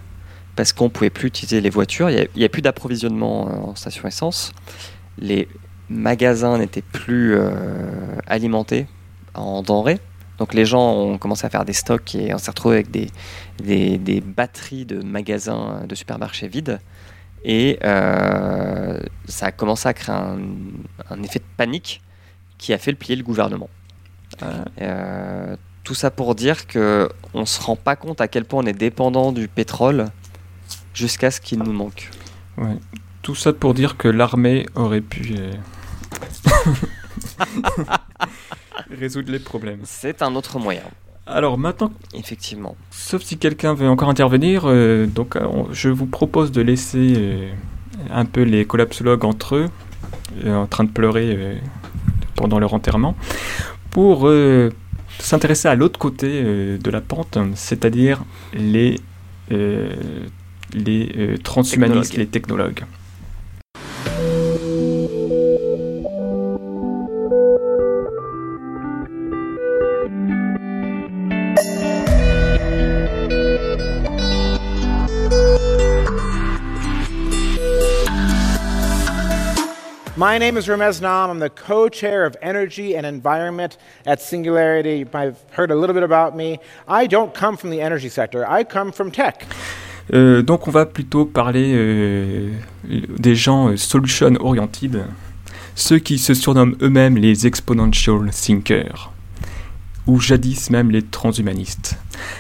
parce qu'on pouvait plus utiliser les voitures. Il n'y a, plus d'approvisionnement en station essence. Les magasins n'étaient plus euh, alimentés en denrées. Donc les gens ont commencé à faire des stocks et on s'est retrouvé avec des, des, batteries de magasins de supermarchés vides. Et euh, ça a commencé à créer un, effet de panique qui a fait le plier le gouvernement. Euh, tout ça pour dire que on se rend pas compte à quel point on est dépendant du pétrole jusqu'à ce qu'il nous manque. Tout ça pour dire que l'armée aurait pu résoudre les problèmes. C'est un autre moyen, Alors maintenant, effectivement. sauf si quelqu'un veut encore intervenir, euh, donc euh, je vous propose de laisser euh, un peu les collapsologues entre eux, en train de pleurer pendant leur enterrement, pour s'intéresser à l'autre côté de la pente, c'est-à-dire les, les transhumanistes, les technologues. My name is Ramez Nam. I'm the co chair of Energy and Environment at Singularity. Have heard a little bit about me. I don't come from the energy sector, I come from tech. Euh, donc on va plutôt parler euh, des gens euh, solution oriented, ceux qui se surnomment eux-mêmes les exponential thinkers, ou jadis même les transhumanistes.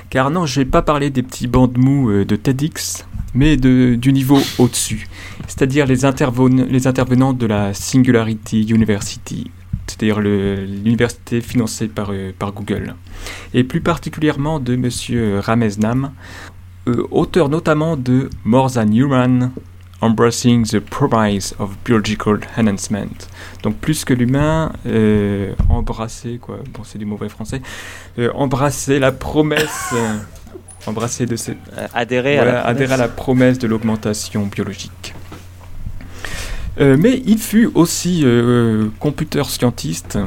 Car non, je vais pas parler des petits bandes mous euh, de TEDx, mais du niveau au-dessus, c'est-à-dire les, interven- les intervenants de la Singularity University, c'est-à-dire l'université financée par, euh, par Google, et plus particulièrement de Monsieur Ramez Nam, euh, auteur notamment de More Than Human, Embracing the Promise of Biological Enhancement. Donc plus que l'humain, euh, embrasser, quoi, bon c'est du mauvais français, embrasser la promesse, embrasser de ces, Euh, adhérer voilà, à la adhérer à la promesse de l'augmentation biologique. Euh, mais il fut aussi euh, computer scientiste.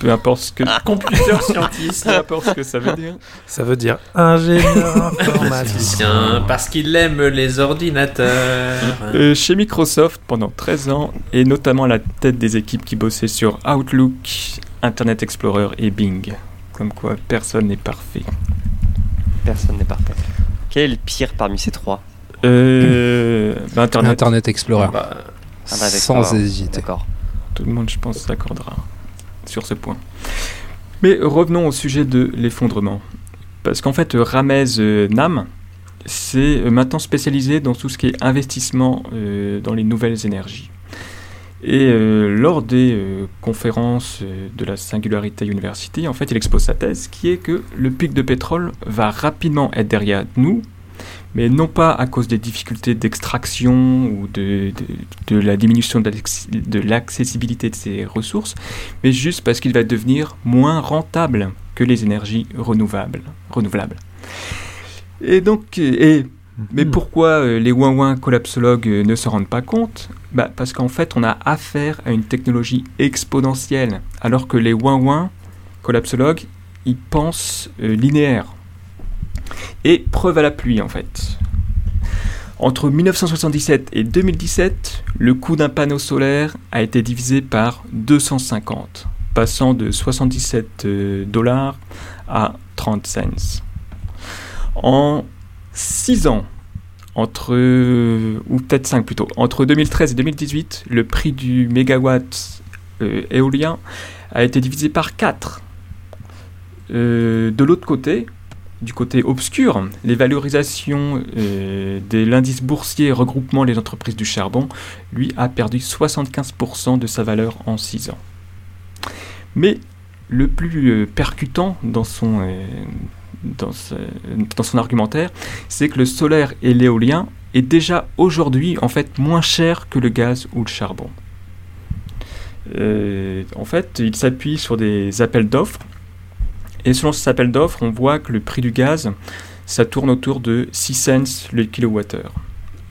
Peu importe ce que Computer scientiste. peu importe ce que ça veut dire. Ça veut dire ingénieur informaticien. Parce qu'il aime les ordinateurs. Euh, chez Microsoft pendant 13 ans et notamment à la tête des équipes qui bossaient sur Outlook, Internet Explorer et Bing. Comme quoi personne n'est parfait. Personne n'est parfait. Quel est le pire parmi ces trois Euh, bah, Internet, Internet Explorer. Bah, Ah bah, Sans hésiter. D'accord. tout le monde je pense s'accordera sur ce point. Mais revenons au sujet de l'effondrement. Parce qu'en fait Ramez euh, Nam c'est euh, maintenant spécialisé dans tout ce qui est investissement euh, dans les nouvelles énergies. Et euh, lors des euh, conférences euh, de la Singularité University, en fait, il expose sa thèse qui est que le pic de pétrole va rapidement être derrière nous, mais non pas à cause des difficultés d'extraction ou de, de- la diminution de l'accessibilité de ces ressources, mais juste parce qu'il va devenir moins rentable que les énergies renouvelables. renouvelables. Et donc, et Mais Mhm. pourquoi euh, les ouin collapsologues euh, ne se rendent pas compte? Bah, Parce qu'en fait, on a affaire à une technologie exponentielle, alors que les ouin collapsologues, ils pensent euh, linéaire. Et preuve à la pluie, en fait. Entre 1977 et 2017, le coût d'un panneau solaire a été divisé par 250, passant de 77 euh, dollars à 30 cents. En 6 ans, entre, ou peut-être 5 plutôt, entre 2013 et 2018, le prix du mégawatt euh, éolien a été divisé par 4. Euh, de l'autre côté, du côté obscur, les valorisations euh, de l'indice boursier regroupement les entreprises du charbon, lui, a perdu 75% de sa valeur en 6 ans. Mais le plus percutant dans son, dans, son argumentaire, c'est que le solaire et l'éolien est déjà aujourd'hui en fait moins cher que le gaz ou le charbon. Euh, en fait, il s'appuie sur des appels d'offres. Et selon ces appels d'offres, on voit que le prix du gaz, ça tourne autour de 6 cents le kilowattheure.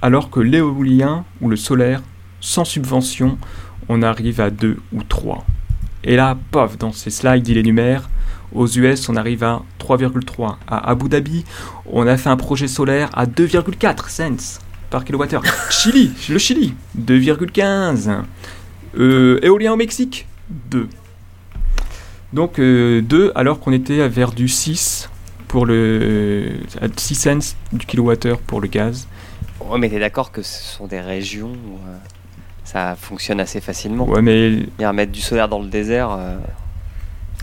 Alors que l'éolien ou le solaire, sans subvention, on arrive à 2 ou 3. Et là, pof, dans ces slides, il énumère, aux US, on arrive à 3,3. À Abu Dhabi, on a fait un projet solaire à 2,4 cents par kilowattheure. Chili, le Chili, 2,15. Euh, éolien au Mexique, 2. Donc 2 alors qu'on était vers du 6 pour le à 6 cents du kilowattheure pour le gaz. Ouais, mais t'es d'accord que ce sont des régions où euh, ça fonctionne assez facilement. Ouais mais Et mettre du solaire dans le désert, euh,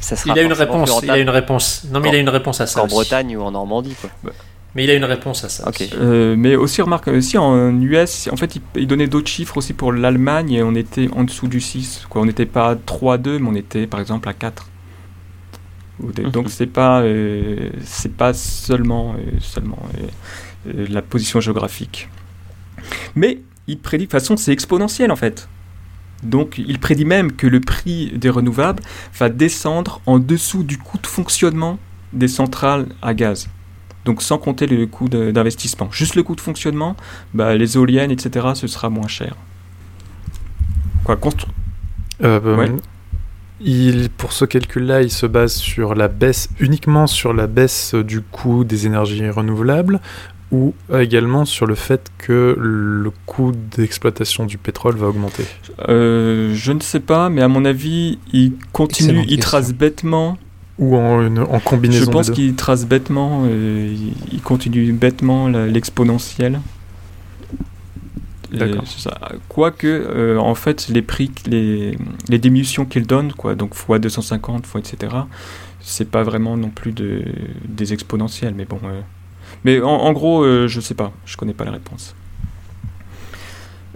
ça sera Il a une réponse. Il a rentable une réponse. Non, mais il a une réponse à ça. aussi. Bretagne ou en Normandie. Quoi. Mais il a une réponse à ça. Euh, mais aussi remarque aussi en US, en fait, il, il donnait d'autres chiffres aussi pour l'Allemagne et on était en dessous du 6. Quoi. On n'était pas à 3-2, mais on était par exemple à 4. Ou des- Donc c'est pas euh, c'est pas seulement euh, seulement euh, euh, la position géographique. Mais il prédit de toute façon c'est exponentiel en fait. Donc il prédit même que le prix des renouvelables va descendre en dessous du coût de fonctionnement des centrales à gaz. Donc sans compter le coût d'investissement. Juste le coût de fonctionnement, bah, les éoliennes, etc., ce sera moins cher. Quoi, constru- Euh, bah, Ouais. il, pour ce calcul-là, il se base sur la baisse, uniquement sur la baisse du coût des énergies renouvelables, ou également sur le fait que le coût d'exploitation du pétrole va augmenter. Euh, je ne sais pas, mais à mon avis, il continue, il trace bêtement. Ou en, une- en combinaison Je pense qu'il trace bêtement, euh, il, continue bêtement l'exponentielle. Et D'accord. c'est ça. Quoique, euh, en fait, les prix, les, les diminutions qu'il donne, quoi, donc fois 250, fois etc., c'est pas vraiment non plus de, des exponentielles, mais bon. Mais en, en gros, euh, je sais pas, je connais pas la réponse.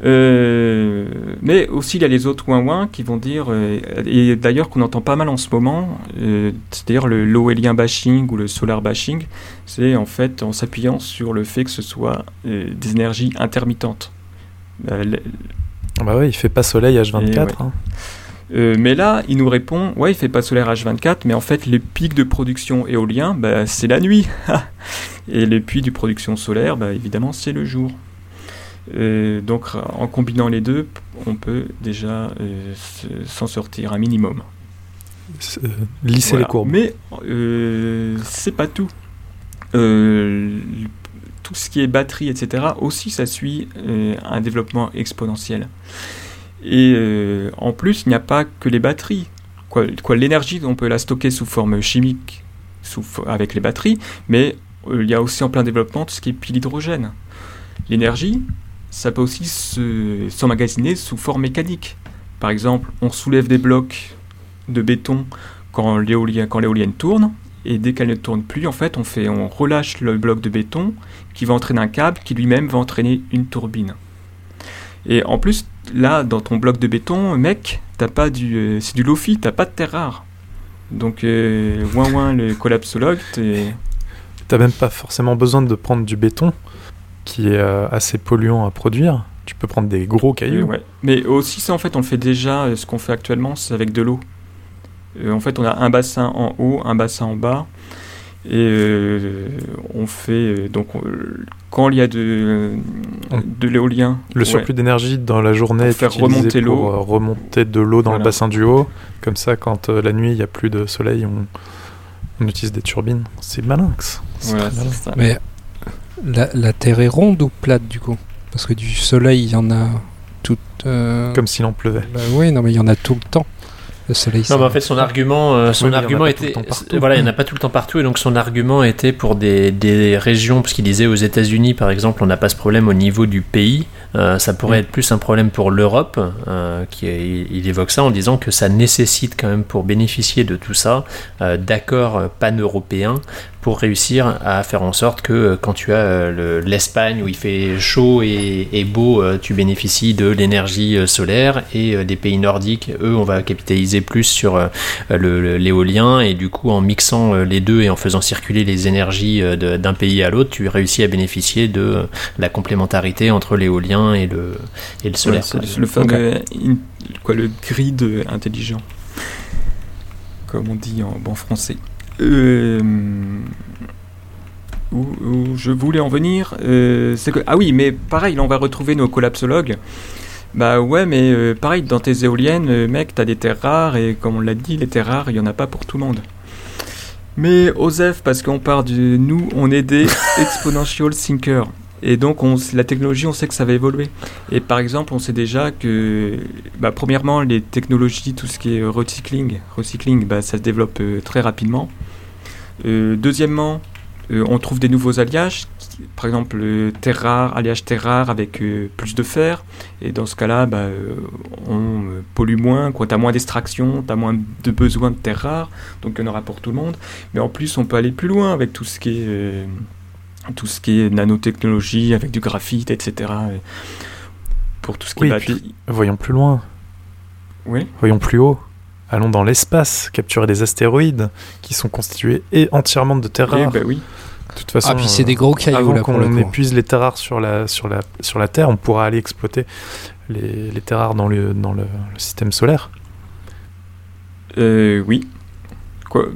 Euh, mais aussi, il y a les autres ouin qui vont dire, euh, et d'ailleurs qu'on entend pas mal en ce moment, euh, c'est-à-dire le low-élien bashing ou le solar bashing, c'est en fait en s'appuyant sur le fait que ce soit des énergies intermittentes. Ah Bah ouais, il fait pas soleil H24. Et ouais. hein. Euh, mais là, il nous répond, ouais, il fait pas solaire H24, mais en fait, les pics de production éolien, bah, c'est la nuit. Et les pics de production solaire, bah, évidemment, c'est le jour. Euh, donc, en combinant les deux, on peut déjà euh, se- s'en sortir un minimum. Lisser Voilà. les courbes. Mais c'est pas tout. Tout ce qui est batterie, etc., aussi, ça suit un développement exponentiel. Et euh, en plus, il n'y a pas que les batteries. Quoi, L'énergie, on peut la stocker sous forme chimique sous, avec les batteries, mais euh, il y a aussi en plein développement tout ce qui est pile hydrogène. L'énergie, ça peut aussi se- s'emmagasiner sous forme mécanique. Par exemple, on soulève des blocs de béton quand l'éolienne tourne, et dès qu'elle ne tourne plus, en fait, on, fait, on relâche le bloc de béton qui va entraîner un câble qui lui-même va entraîner une turbine. Et en plus, là, dans ton bloc de béton, mec, t'as pas du, euh, c'est du lofi, t'as pas de terre rare. Donc, euh, ouin ouin, le collapsologue, t'es- T'as même pas forcément besoin de prendre du béton, qui est euh, assez polluant à produire. Tu peux prendre des gros cailloux. Ouais. Mais aussi, ça, en fait, on le fait déjà. euh, Ce qu'on fait actuellement, c'est avec de l'eau. Euh, en fait, on a un bassin en haut, un bassin en bas. Et euh, on fait euh, donc quand il y a de, de l'éolien, Le ouais, surplus d'énergie dans la journée Pour est faire remonter pour l'eau. euh, remonter de l'eau dans Voilà. le bassin du haut. Comme ça, quand euh, la nuit il n'y a plus de soleil, on, on utilise des turbines. C'est malinx. Voilà. Mais la, la Terre est ronde ou plate du coup? Parce que du soleil, il y en a tout. euh, Comme s'il en pleuvait. bah oui, non, mais il y en a tout le temps. Le soleil. Non, mais en fait, son argument, euh, son Oui, argument était, voilà, il n'y en a pas tout le temps partout, et donc son argument était pour des, des régions, parce qu'il disait aux États-Unis, par exemple, on n'a pas ce problème au niveau du pays, euh, ça pourrait Mm. être plus un problème pour l'Europe, euh, qui il, il évoque ça en disant que ça nécessite quand même pour bénéficier de tout ça d'accords pan-européens pour réussir à faire en sorte que euh, quand tu as euh, le- l'Espagne où il fait chaud et, et beau, euh, tu bénéficies de l'énergie solaire et des pays nordiques, eux, on va capitaliser plus sur l'éolien et du coup en mixant les deux et en faisant circuler les énergies d'un pays à l'autre, tu réussis à bénéficier de la complémentarité entre l'éolien et le, et le solaire. Ouais, le fameux in- quoi, le grid intelligent, comme on dit en bon français. Euh, où, où je voulais en venir, euh, c'est que ah oui, mais pareil, là on va retrouver nos collapsologues. Bah ouais, mais euh, pareil, dans tes éoliennes, mec, t'as des terres rares et comme on l'a dit, les terres rares, il y en a pas pour tout le monde. Mais Osef, parce qu'on part du nous, on est des exponential thinkers. Et donc, on, la technologie, on sait que ça va évoluer. Et par exemple, on sait déjà que, bah, premièrement, les technologies, tout ce qui est recycling, recycling bah, ça se développe euh, très rapidement. Euh, deuxièmement, euh, on trouve des nouveaux alliages, par exemple, euh, terre rare, alliage terre rare avec plus de fer. Et dans ce cas-là, bah, on pollue moins, tu as moins d'extraction, tu as moins de besoin de terre rare, donc il y en aura pour tout le monde. Mais en plus, on peut aller plus loin avec tout ce qui est, euh, tout ce qui est nanotechnologie, avec du graphite, etc. Et pour tout ce qui Oui, est puis-. Voyons plus loin, Oui. voyons plus haut. Allons dans l'espace, capturer des astéroïdes qui sont constitués et entièrement de terres Et rares. bah oui. De toute façon, Ah, puis c'est des gros cailloux avant là pour le qu'on épuise les terres rares sur la, sur la, sur la Terre, on pourra aller exploiter les, les terres rares dans le, dans le, le système solaire. Euh, oui. Quoi,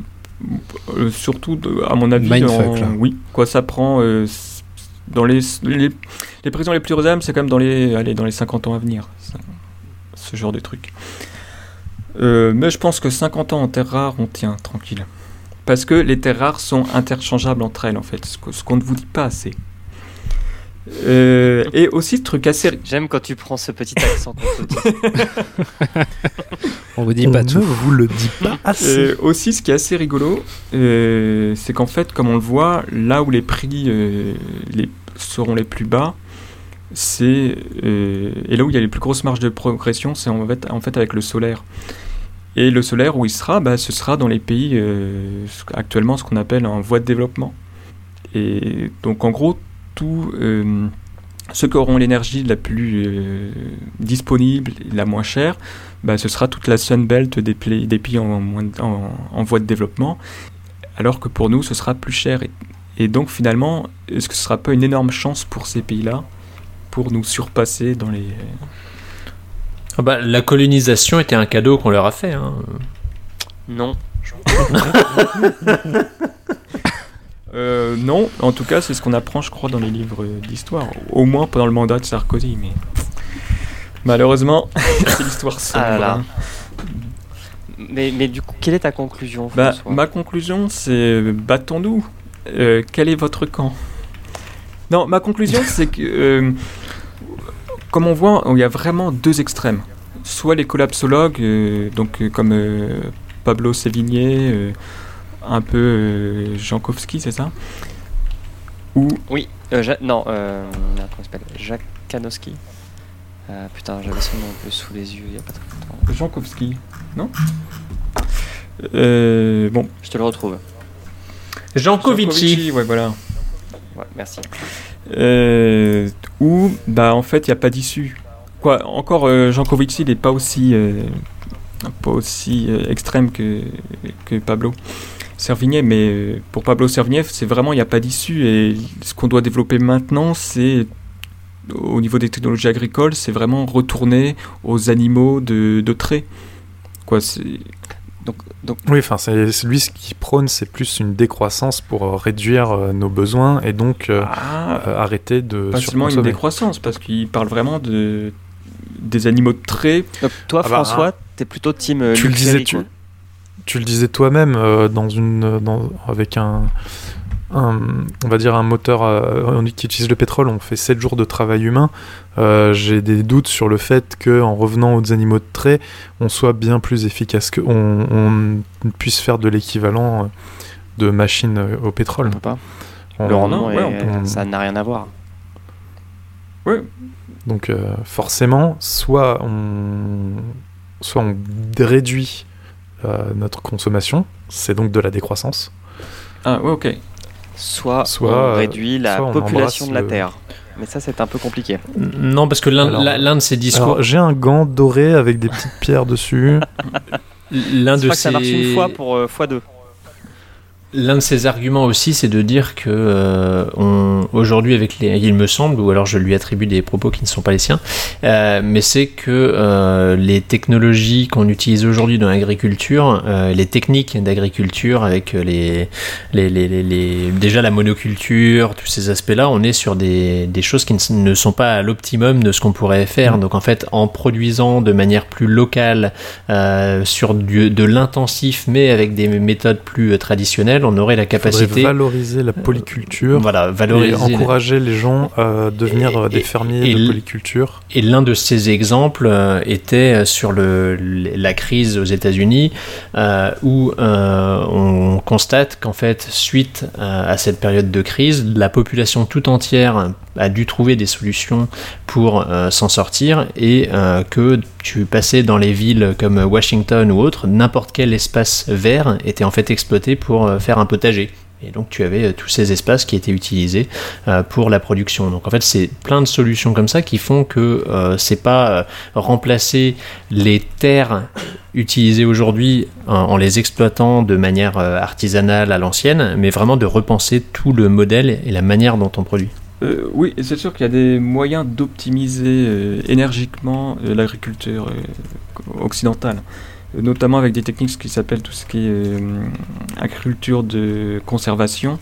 euh, surtout, de- à mon avis, Mindfuck, en- là. oui. Quoi, ça prend euh, dans les, les les prévisions les plus raisonnables, c'est quand même dans les allez, dans les 50 ans à venir. ça- ce genre de truc. Euh, mais je pense que 50 ans en terres rares, on tient tranquille. Parce que les terres rares sont interchangeables entre elles, en fait, ce que- ce qu'on ne vous dit pas assez. Euh, et aussi, ce truc assez J'aime quand tu prends ce petit accent. On vous dit on pas ne tout. vous le dit pas assez. Euh, aussi, ce qui est assez rigolo, euh, c'est qu'en fait, comme on le voit, là où les prix euh, les, seront les plus bas, c'est euh, et là où il y a les plus grosses marges de progression, c'est en fait, en fait avec le solaire. Et le solaire, où il sera, bah, ce sera dans les pays euh, actuellement ce qu'on appelle en voie de développement. Et donc, en gros, euh, ceux qui auront l'énergie la plus euh, disponible, la moins chère, bah, ce sera toute la Sunbelt des, des pays en, voie de développement, alors que pour nous, ce sera plus cher. Et, et donc, finalement, est-ce que ce sera pas une énorme chance pour ces pays-là pour nous surpasser dans les... Ah bah, la colonisation était un cadeau qu'on leur a fait. hein. Non. Euh, non, en tout cas, c'est ce qu'on apprend, je crois, dans les livres d'histoire. Au moins pendant le mandat de Sarkozy, mais... Malheureusement, c'est l'histoire sombre. Ah là là. hein. Mais, mais du coup, quelle est ta conclusion, Bah, ma conclusion, c'est battons-nous. Euh, quel est votre camp? Non, ma conclusion, c'est que, euh, comme on voit, il y a vraiment deux extrêmes. Soit les collapsologues, euh, donc euh, comme euh, Pablo Sévigné, un peu Jankowski, c'est ça? Ou Oui, euh, Ja- non, merde, comment il s'appelle? Jacques Kanowski. Putain, j'avais son nom un peu sous les yeux il y a pas très longtemps. Jankowski, non? Bon, Je te le retrouve. Jean Covici. ouais, voilà. Ouais, merci. Euh, où bah en fait il n'y a pas d'issue. Quoi, encore euh, Jean Covici il n'est pas aussi euh, pas aussi euh, extrême que, que Pablo Servigné, mais euh, pour Pablo Servigné c'est vraiment il n'y a pas d'issue et ce qu'on doit développer maintenant c'est au niveau des technologies agricoles c'est vraiment retourner aux animaux de, de trait. Quoi, c'est Donc, donc Oui, enfin, lui ce qui prône, c'est plus une décroissance pour euh, réduire euh, nos besoins et donc euh, Ah, euh, arrêter de pas seulement une décroissance, parce qu'il parle vraiment de des animaux de trait. donc toi, Ah bah, François, t'es plutôt team Tu le disais, tu, tu le disais toi-même euh, dans une, dans, avec un, un- on va dire un moteur euh, on- qui utilise le pétrole. On fait 7 jours de travail humain. Euh, J'ai des doutes sur le fait que en revenant aux animaux de trait, on soit bien plus efficace, que on, on puisse faire de l'équivalent euh, de machines euh, au pétrole. On peut pas. On- Le rendement, ouais, est- on peut- ça n'a rien à voir. Donc euh, forcément, soit on, soit on réduit euh, notre consommation, c'est donc de la décroissance. Ah, ouais, ok. Soit, Soit, on euh, réduit la soit population de la le- Terre. Mais ça, c'est un peu compliqué. Non, parce que l'un de ces discours, j'ai un gant doré avec des petites pierres dessus. l'un Je de crois que ça marche ces une fois pour euh, fois deux. L'un de ses arguments aussi, c'est de dire que euh, on, aujourd'hui, avec les, il me semble, ou alors je lui attribue des propos qui ne sont pas les siens, euh, mais c'est que euh, les technologies qu'on utilise aujourd'hui dans l'agriculture, les techniques d'agriculture, avec les, déjà la monoculture, tous ces aspects-là, on est sur des, des choses qui ne, sont pas à l'optimum de ce qu'on pourrait faire. Donc en fait, en produisant de manière plus locale, sur du, de l'intensif, mais avec des méthodes plus euh, on aurait la capacité, valoriser la polyculture voilà, et valoriser. encourager les gens à devenir Et- euh, des et- fermiers et de polyculture. Et l'un de ces exemples euh, était sur le, la crise aux États-Unis, euh, où euh, on constate qu'en fait, suite à, à cette période de crise, la population tout entière a dû trouver des solutions pour euh, s'en sortir et euh, que tu passais dans les villes comme Washington ou autres, n'importe quel espace vert était en fait exploité pour euh, faire un potager. Et donc tu avais tous ces espaces qui étaient utilisés pour la production. Donc en fait c'est plein de solutions comme ça qui font que c'est pas remplacer les terres utilisées aujourd'hui en, les exploitant de manière artisanale à l'ancienne, mais vraiment de repenser tout le modèle et la manière dont on produit. Euh, oui, c'est sûr qu'il y a des moyens d'optimiser euh, énergiquement euh, l'agriculture occidentale, notamment avec des techniques qui s'appellent tout ce qui est agriculture de conservation,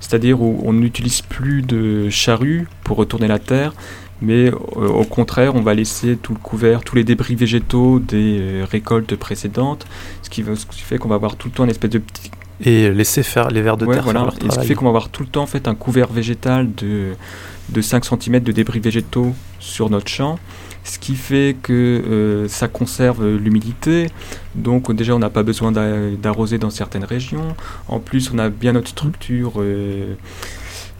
c'est-à-dire où on n'utilise plus de charrues pour retourner la terre, mais au contraire, on va laisser tout le couvert, tous les débris végétaux des récoltes précédentes, ce qui, fait qu'on va avoir tout le temps une espèce de Et laisser faire les vers de Ouais, terre voilà. faire leur Et ce qui fait qu'on va avoir tout le temps en fait, un couvert végétal de, de 5 cm de débris végétaux sur notre champ. Ce qui fait que euh, ça conserve l'humidité. Donc déjà on n'a pas besoin d'a- d'arroser dans certaines régions. En plus on a bien notre structure euh,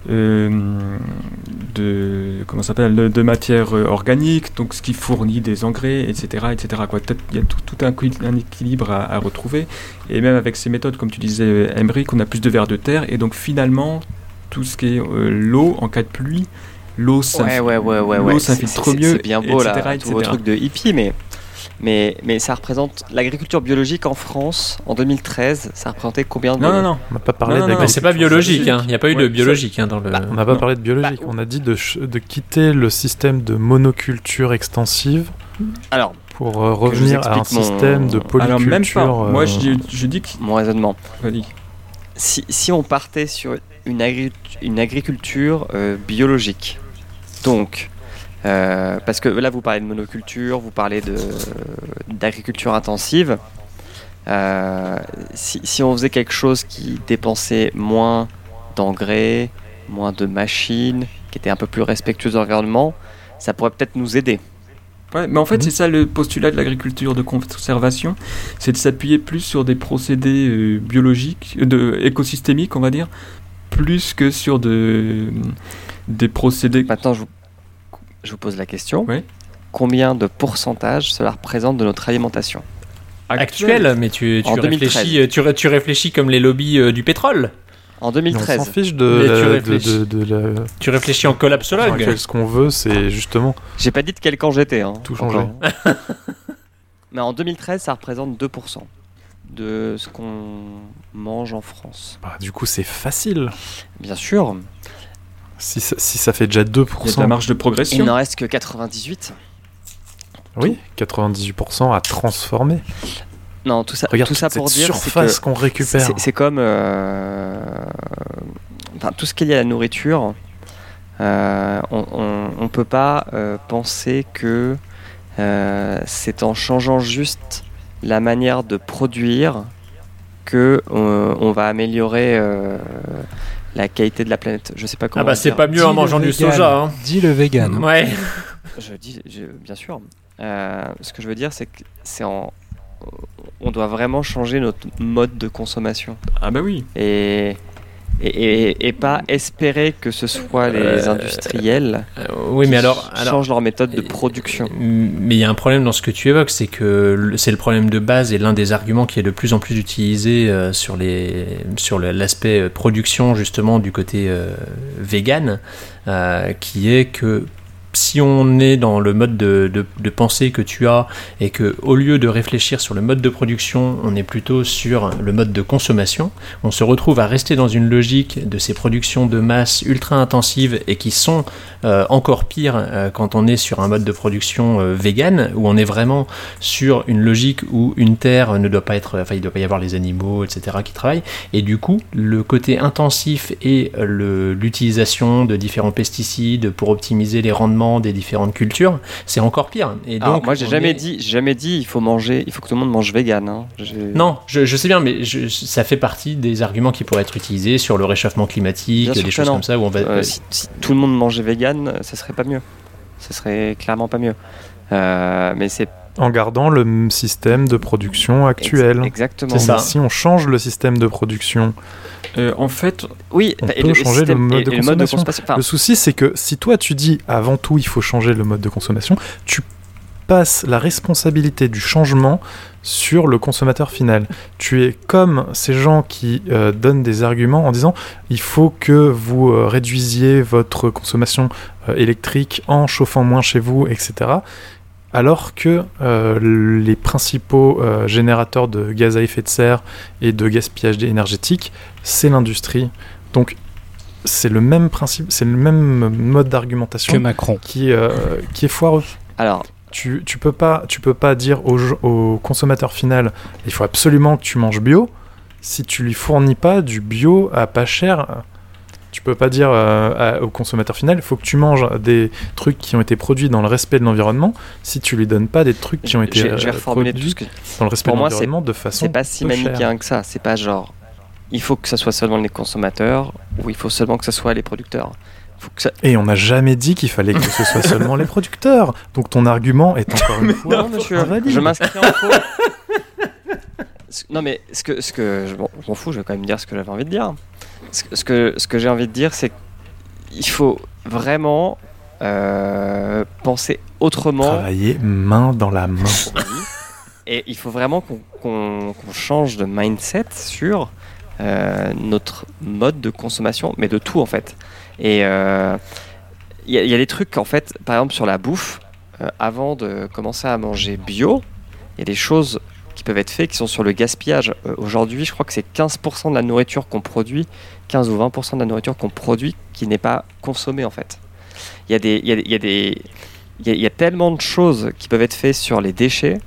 de comment s'appelle de, de matière euh, organique, donc ce qui fournit des engrais, etc., etc. Quoi. Peut-être Il y a tout, tout un, équi- un équilibre à, à retrouver. Et même avec ces méthodes, comme tu disais, euh, Emmerich, on a plus de vers de terre. Et donc finalement, tout ce qui est euh, l'eau en cas de pluie, l'eau s'infiltre. ouais, ouais, ouais. mieux, C'est bien beau etc., là, tous vos etc.. trucs de hippie, mais, mais, mais ça représente l'agriculture biologique en France en 2013. Ça représentait combien de Non, non, non. On n'a pas parlé Non, non, non. Mais c'est pas biologique, hein. il n'y a pas eu de biologique hein, dans le. On n'a pas Non. parlé de biologique, Bah, on a dit de, ch- de quitter le système de monoculture extensive Alors, pour euh, revenir à un mon- système de polyculture. Alors même pas. Moi, euh, je, je dis que. mon raisonnement. Si, si on partait sur une, agri- une agriculture euh, biologique, donc, euh, parce que là vous parlez de monoculture, vous parlez d'agriculture intensive, euh, si, si on faisait quelque chose qui dépensait moins d'engrais, moins de machines, qui était un peu plus respectueux de l'environnement, ça pourrait peut-être nous aider. Ouais, mais en fait, Mhm. c'est ça le postulat de l'agriculture de conservation, c'est de s'appuyer plus sur des procédés euh, biologiques, de, écosystémiques, on va dire, plus que sur de, des procédés. Maintenant, je vous, je vous pose la question. Oui. Combien de pourcentage cela représente de notre alimentation Actuel, mais tu, tu, En 2013. réfléchis, tu, ré- tu réfléchis comme les lobbies euh, du pétrole. En on 2013. s'en fiche de, tu la- de, réfléchis. de- de la. Tu réfléchis en collapsologue. ce qu'on veut, c'est justement J'ai pas dit de quel camp j'étais. Hein, Tout changer. Mais en 2013, ça représente 2% de ce qu'on mange en France. Bah, du coup, c'est facile. Bien sûr, Si ça, si ça fait déjà Il y a de 2%, la marge de il progression. n'en reste que 98. oui, 98% à transformer. Non, tout ça, Regarde tout ça pour cette dire surface qu'on récupère. c'est comme euh, enfin, tout ce qui est lié à la nourriture. euh, on, on peut pas euh, penser que euh, c'est en changeant juste la manière de produire que on, on va améliorer euh, la qualité de la planète. Je sais pas comment. Ah bah c'est pas mieux en mangeant du soja. Hein. Dis le vegan. Ouais. Je dis, je- bien sûr. Euh, ce que je veux dire, c'est que c'est en, on doit vraiment changer notre mode de consommation Ah bah oui. et et, et- et pas espérer que ce soit les Euh, industriels Euh, oui, mais qui alors, alors changent leur méthode de production. Mais il y a un problème dans ce que tu évoques, c'est que c'est le problème de base et l'un des arguments qui est de plus en plus utilisé euh, sur les sur l'aspect euh, production justement du côté euh, vegan, euh, qui est que si on est dans le mode de, pensée que tu as et que au lieu de réfléchir sur le mode de production, on est plutôt sur le mode de consommation, on se retrouve à rester dans une logique de ces productions de masse ultra intensives et qui sont euh, encore pire euh, quand on est sur un mode de production euh, vegan où on est vraiment sur une logique où une terre ne doit pas être, enfin il doit pas y avoir les animaux, etc. qui travaillent et du coup le côté intensif et euh, l'utilisation de différents pesticides pour optimiser les rendements des différentes cultures, c'est encore pire. Et Alors, donc moi, j'ai jamais est- dit, jamais dit, il faut manger, il faut que tout le monde mange vegan. hein. Non, je, je sais bien, mais je- ça fait partie des arguments qui pourraient être utilisés sur le réchauffement climatique, des choses non. comme ça où on va. Euh, si, si tout le monde mangeait vegan, ça serait pas mieux. Ça serait clairement pas mieux. Euh, mais c'est En gardant le système de production actuel. ex- exactement. C'est ça. Mais Si on change le système de production, Euh, en fait, Oui, On et peut changer le système- mode et- de et le mode de consommation. consommation. Enfin, le souci c'est que si toi tu dis avant tout il faut changer le mode de consommation, tu passes la responsabilité du changement sur le consommateur final. Tu es comme ces gens qui euh, donnent des arguments en disant il faut que vous euh, réduisiez votre consommation euh, électrique en chauffant moins chez vous, etc. Alors que euh, les principaux euh, générateurs de gaz à effet de serre et de gaspillage énergétique, c'est l'industrie. Donc c'est le même principe, c'est le même mode Que d'argumentation Macron. qui, euh, qui est foireux. alors, Tu, tu peux pas tu peux pas dire au, au consommateur final il faut absolument que tu manges bio si tu lui fournis pas du bio à pas cher. Tu peux pas dire euh, à- au consommateur final il faut que tu manges des trucs qui ont été produits dans le respect de l'environnement si tu lui donnes pas des trucs qui ont été je, je vais euh, reformuler tout produits ce que dans le respect pour de l'environnement de façon c'est pas si manichéen que ça. C'est pas genre, il faut que ça soit seulement les consommateurs ou il faut seulement que ça soit les producteurs. Faut que ça... Et on n'a jamais dit qu'il fallait que ce soit seulement les producteurs. Donc ton argument est encore une fois Non, monsieur, invalide. je m'inscris en faux. Non, mais ce que, ce que je m'en je m'en fous, je vais quand même dire ce que j'avais envie de dire. Ce, que- ce que, j'ai envie de dire, c'est qu'il faut vraiment euh, penser autrement. Travailler main dans la main. Et il faut vraiment qu'on qu'on change de mindset sur euh, notre mode de consommation, mais de tout en fait. Et euh, il y, y a des trucs en fait, par exemple sur la bouffe, avant de commencer à manger bio, il y a des choses qui peuvent être faites qui sont sur le gaspillage. Euh, Aujourd'hui, je crois que c'est 15% de la nourriture qu'on produit, 15 ou 20% de la nourriture qu'on produit qui n'est pas consommée en fait. Il y a des, il y a des- il y a des, il y a- il y a tellement de choses qui peuvent être faites sur les déchets.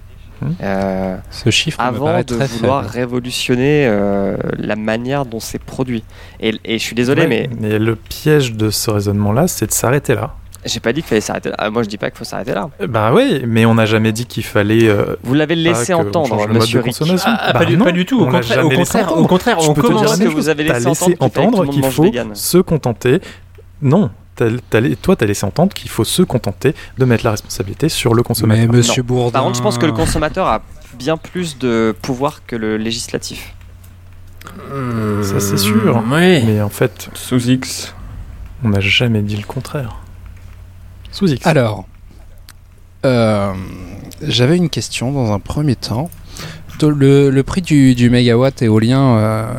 Hmm. euh, Ce chiffre avant de vouloir faible. révolutionner euh, la manière dont c'est produit. Et, et je suis désolé, Ouais, mais le piège de ce raisonnement-là, c'est de s'arrêter là. J'ai pas dit qu'il fallait s'arrêter là. Ah, moi, je dis pas qu'il faut s'arrêter là. Euh, Ben oui, mais on n'a jamais dit qu'il fallait. euh, Vous l'avez laissé entendre, monsieur Rick. Ah, ah, Bah pas, du, non, pas du tout. Au contraire, au contraire, au contraire, Je on peux te dire commence. que vous avez laissé laissé entendre qu'il faut vegan. se contenter. Non, toi, t'as laissé entendre qu'il faut se contenter de mettre la responsabilité sur le Mais consommateur. monsieur Bourdin. Par contre, je pense que le consommateur a bien plus de pouvoir que le législatif. Ça, c'est sûr. Oui. Mais en fait, sous X. on n'a jamais dit le contraire. Sous X. Alors, euh, j'avais une question dans un premier temps. Le, le prix du, du mégawatt éolien euh,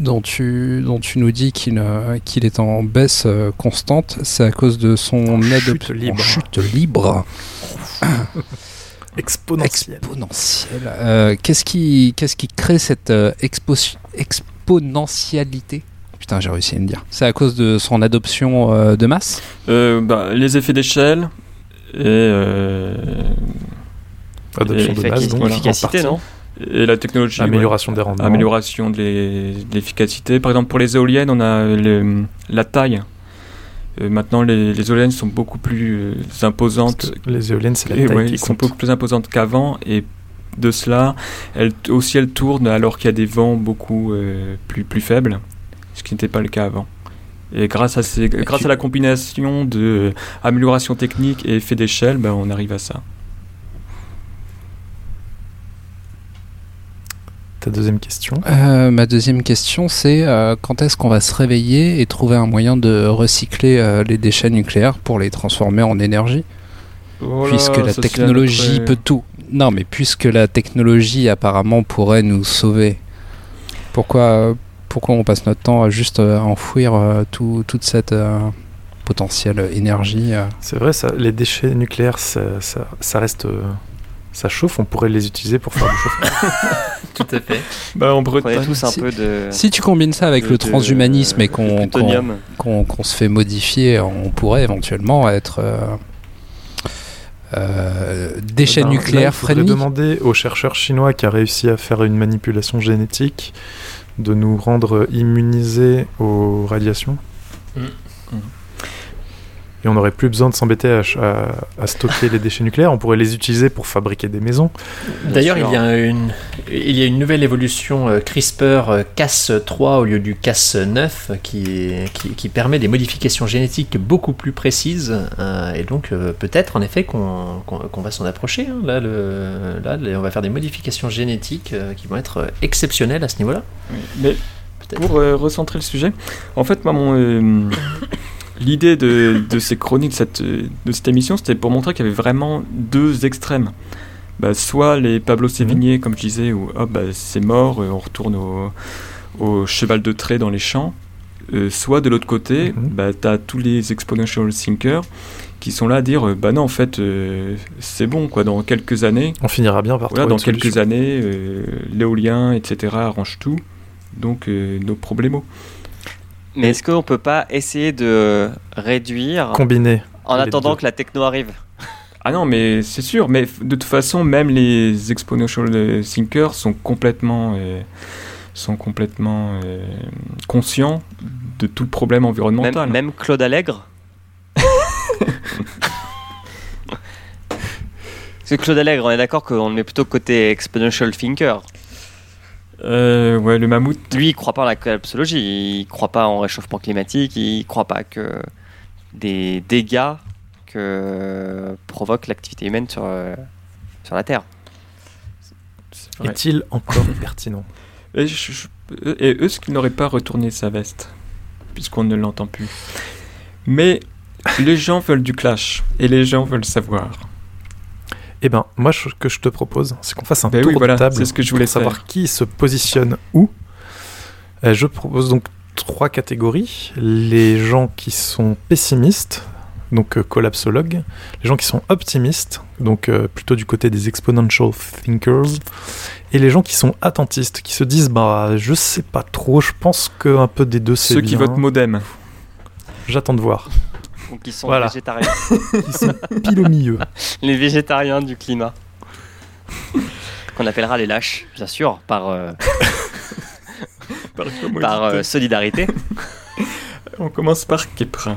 dont, tu, dont tu nous dis qu'il euh, est en baisse constante, c'est à cause de son chute adop- libre. en chute libre Exponentiel. exponentielle. Euh, Qu'est-ce qui, crée cette expo- exponentialité? Putain, j'ai réussi à me dire. C'est à cause de son adoption euh, de masse? Euh, bah, les effets d'échelle et, euh, Adoption Et de base, donc. efficacité, non Et la technologie. Amélioration des rendements. Amélioration de l'e- de l'efficacité. Par exemple, pour les éoliennes, on a le- la taille. Euh, maintenant, les, les éoliennes sont beaucoup plus euh, imposantes. Les éoliennes, c'est la taille ouais, qui ils sont beaucoup plus imposantes qu'avant. Et de cela, elles, aussi, elles tournent alors qu'il y a des vents beaucoup euh, plus, plus faibles, ce qui n'était pas le cas avant. Et grâce à, ces, grâce tu- à la combinaison de euh, amélioration technique et effet d'échelle, ben, on arrive à ça. Ta deuxième question. Euh, ma deuxième question, c'est euh, quand est-ce qu'on va se réveiller et trouver un moyen de recycler euh, les déchets nucléaires pour les transformer en énergie? Puisque la technologie peut tout. Non, mais puisque la technologie apparemment pourrait nous sauver, pourquoi, pourquoi on passe notre temps à juste euh, enfouir euh, tout- toute cette euh, potentielle énergie euh C'est vrai, ça, les déchets nucléaires, ça, ça, ça reste. euh, ça chauffe, on pourrait les utiliser pour faire du chauffage. Tout à fait. Bah, On Bretagne, tous un Si- peu de. Si tu combines ça avec de- le transhumanisme et de qu'on se fait modifier, on pourrait éventuellement être euh, euh, déchets Ben, là, nucléaires il faudrait demander au chercheur chinois qui a réussi à faire une manipulation génétique de nous rendre immunisés aux radiations. Mm. Et on n'aurait plus besoin de s'embêter à, à- à stocker les déchets nucléaires. On pourrait les utiliser pour fabriquer des maisons. D'ailleurs, il y a une, il y a une nouvelle évolution euh, CRISPR euh, Cas3 au lieu du Cas9 qui, qui, qui permet des modifications génétiques beaucoup plus précises. euh, et donc, euh, peut-être en effet qu'on qu'on- qu'on va s'en approcher. hein. Là, le, là, le- on va faire des modifications génétiques euh, qui vont être exceptionnelles à ce niveau-là. Oui, Mais pour euh, recentrer le sujet, en fait, moi, mon, euh, l'idée de, de ces chroniques, de cette, de cette émission, c'était pour montrer qu'il y avait vraiment deux extrêmes. Bah, soit les Pablo Sévigné, comme je disais, où bah, c'est mort, euh, on retourne au, au cheval de trait dans les champs. Euh, soit de l'autre côté, Mhm. bah, tu as tous les exponential thinkers qui sont là à dire bah non, en fait, euh, c'est bon, quoi, dans quelques années, On finira bien par voilà, dans quelques solution. années, euh, l'éolien, etc., arrange tout. Donc, nos problèmes. Mais est-ce qu'on peut pas essayer de réduire Combiné. en les attendant deux. que la techno arrive? Ah non, mais c'est sûr. Mais de toute façon, même les exponential euh, thinkers sont complètement, euh, sont complètement euh, conscients de tout le problème même, environnemental. même Claude Allègre? Parce que Claude Allègre, on est d'accord qu'on est plutôt côté exponential thinker. Euh, ouais, le mammouth. Lui, il croit pas en la collapsologie, il croit pas en réchauffement climatique, il croit pas que des dégâts que provoque l'activité humaine sur, euh, sur la Terre. Est-il encore pertinent? Et, je- je- et est-ce qu'il n'aurait pas retourné sa veste Puisqu'on ne l'entend plus. Mais les gens veulent du clash. Et les gens veulent savoir. Eh ben, moi, ce que je te propose, c'est qu'on fasse un Ben tour oui, voilà, de table c'est ce que je voulais pour savoir faire. qui se positionne où. Euh, je propose donc trois catégories. Les gens qui sont pessimistes, donc euh, collapsologues. Les gens qui sont optimistes, donc euh, plutôt du côté des exponential thinkers. Et les gens qui sont attentistes, qui se disent, bah, je sais pas trop, je pense qu'un peu des deux, c'est Ceux qui votent modem. J'attends de voir. Ou qui sont Voilà. végétariens. Qui sont pile au milieu. les végétariens du climat. Qu'on appellera les lâches, bien sûr, par, euh, Par par euh, solidarité. On commence par Kepra.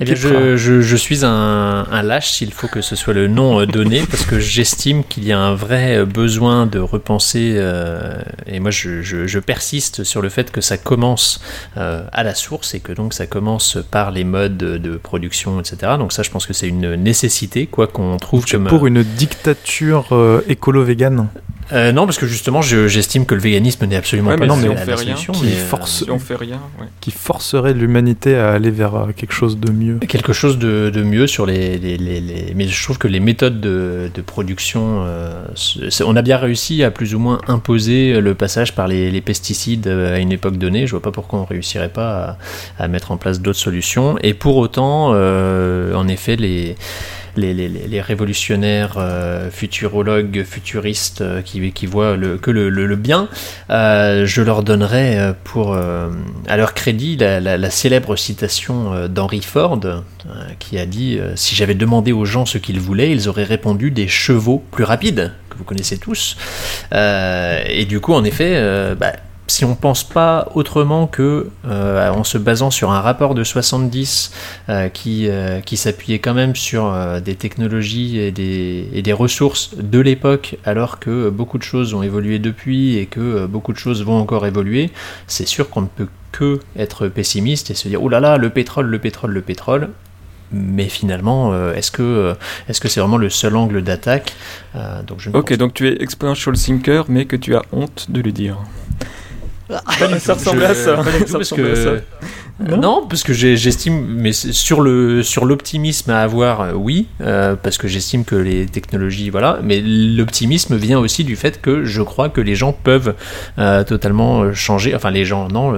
Eh bien, je, je- je suis un, un lâche s'il faut que ce soit le nom euh, donné, parce que j'estime qu'il y a un vrai euh, besoin de repenser, euh, et moi je, je- persiste sur le fait que ça commence euh, à la source, et que donc ça commence par les modes de, de production, etc. Donc ça, je pense que c'est une nécessité, quoi qu'on trouve comme... pour une dictature euh, écolo-végane? Euh, non, parce que justement, je- j'estime que le véganisme n'est absolument Ouais, pas mais la, si on la fait rien, solution. qui mais, euh, force- Si on fait rien, ouais. qui forcerait l'humanité à aller vers euh, quelque chose de mieux. quelque chose de, de mieux sur les, les, les- les- mais je trouve que les méthodes de, de production euh, on a bien réussi à plus ou moins imposer le passage par les, les pesticides à une époque donnée je vois pas pourquoi on réussirait pas à, à mettre en place d'autres solutions et pour autant euh, en effet les les, révolutionnaires euh, futurologues, futuristes euh, qui, qui voient le, que le, le, bien, euh, je leur donnerais euh, pour, à leur crédit la, la, célèbre citation d'Henry Ford qui a dit Si j'avais demandé aux gens ce qu'ils voulaient, ils auraient répondu des chevaux plus rapides, que vous connaissez tous. Et du coup, en effet, bah, si on pense pas autrement que euh, en se basant sur un rapport de 70 euh, qui, euh, qui s'appuyait quand même sur des technologies et des, et des ressources de l'époque, alors que beaucoup de choses ont évolué depuis et que beaucoup de choses vont encore évoluer, c'est sûr qu'on ne peut que être pessimiste et se dire oh là là, le pétrole, le pétrole, le pétrole. Mais finalement, est-ce que est-ce que c'est vraiment le seul angle d'attaque? Donc je Ok, pense donc tu es exponential thinker, mais que tu as honte de le dire. Ça ressemble à ça. Pas du tout, Ça parce que non, parce que j'estime, mais sur le sur l'optimisme à avoir, euh, oui, euh, parce que j'estime que les technologies, voilà, mais l'optimisme vient aussi du fait que je crois que les gens peuvent euh, totalement changer. Enfin, les gens, non,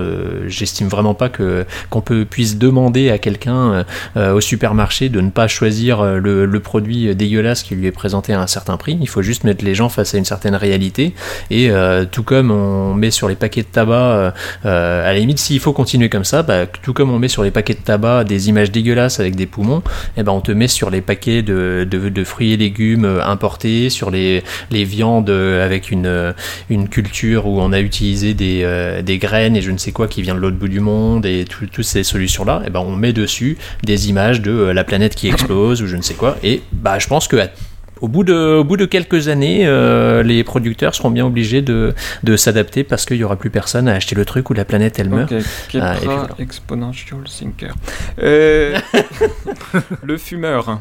j'estime vraiment pas que qu'on peut puisse demander à quelqu'un au supermarché de ne pas choisir le, produit dégueulasse qui lui est présenté à un certain prix. Il faut juste mettre les gens face à une certaine réalité. Et tout comme on met sur les paquets de tabac, à la limite, s'il faut continuer comme ça, bah, tout comme on met sur les paquets de tabac des images dégueulasses avec des poumons, et ben on te met sur les paquets de, de, fruits et légumes euh, importés, sur les, les viandes euh, avec une, euh, une culture où on a utilisé des, des graines et je ne sais quoi qui vient de l'autre bout du monde et tout- toutes ces solutions-là, et ben on met dessus des images de la planète qui explose ou je ne sais quoi. Et bah je pense que au bout, de, au bout de quelques années, euh, les producteurs seront bien obligés de, de s'adapter parce qu'il n'y aura plus personne à acheter le truc où la planète elle meurt. Ah, voilà. exponential thinker. Euh, le fumeur.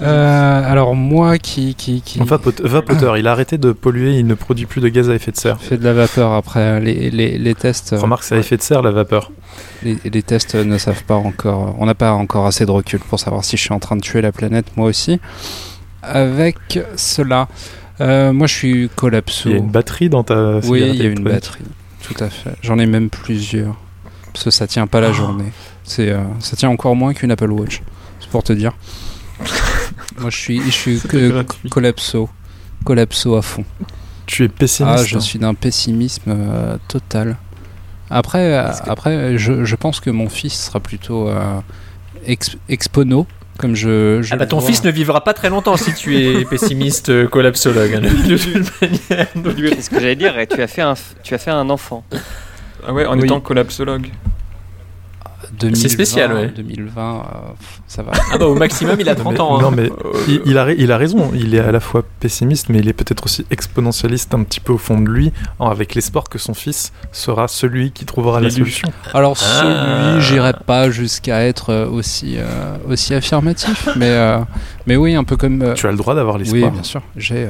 Euh, alors moi qui qui, qui Vapote- vapoteur, il a arrêté de polluer, il ne produit plus de gaz à effet de serre. fait de la vapeur après les, les, les tests. euh, Remarque, c'est à effet de serre la vapeur. Les, les tests ne savent pas encore. On n'a pas encore assez de recul pour savoir si je suis en train de tuer la planète, moi aussi. Avec cela, euh, moi je suis collapso. Il y a une batterie dans ta Oui, il y a une batterie. Tout à fait. J'en ai même plusieurs. Parce que ça tient pas la Oh. journée. C'est, euh, ça tient encore moins qu'une Apple Watch. C'est pour te dire. Moi je suis, je suis que collapso. Collapso à fond. Tu es pessimiste. Ah, je suis d'un pessimisme euh, total. Après, euh, après je, je pense que mon fils sera plutôt euh, ex- expono, comme je. je Ah bah ton vois. fils ne vivra pas très longtemps si tu es pessimiste euh, collapsologue. hein, de ce que j'allais dire. Et tu as fait un, tu as fait un enfant. Ah ouais, en Oui. étant collapsologue. 2020, C'est spécial, ouais. 2020, euh, ça va. Ah bah au maximum il a 30 Mais- ans. hein. Non, mais il, il a, il a raison. Il est à la fois pessimiste, mais il est peut-être aussi exponentialiste un petit peu au fond de lui, avec l'espoir que son fils sera celui qui trouvera la solution. Alors Ah. celui, j'irai pas jusqu'à être euh, aussi euh, aussi affirmatif, mais euh, mais oui, un peu comme. euh, Tu as le droit d'avoir oui, l'espoir. bien sûr. J'ai euh,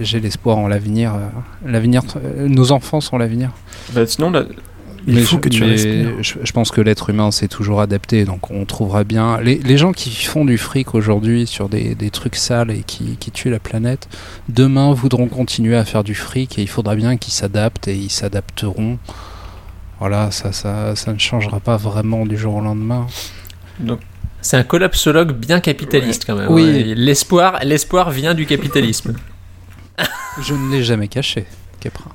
j'ai l'espoir en l'avenir. euh, l'avenir, euh, nos enfants sont l'avenir. Bah, sinon, là, il Mais faut je- que tu respires. Je, je pense que l'être humain s'est toujours adapté, donc on trouvera bien. Les, les gens qui font du fric aujourd'hui sur des, des trucs sales et qui, qui tuent la planète, demain voudront continuer à faire du fric et il faudra bien qu'ils s'adaptent et ils s'adapteront. Voilà, ça, ça, ça ne changera pas vraiment du jour au lendemain. C'est un collapsologue bien capitaliste quand même. Oui. ouais. L'espoir, l'espoir vient du capitalisme. Je ne l'ai jamais caché, Capra.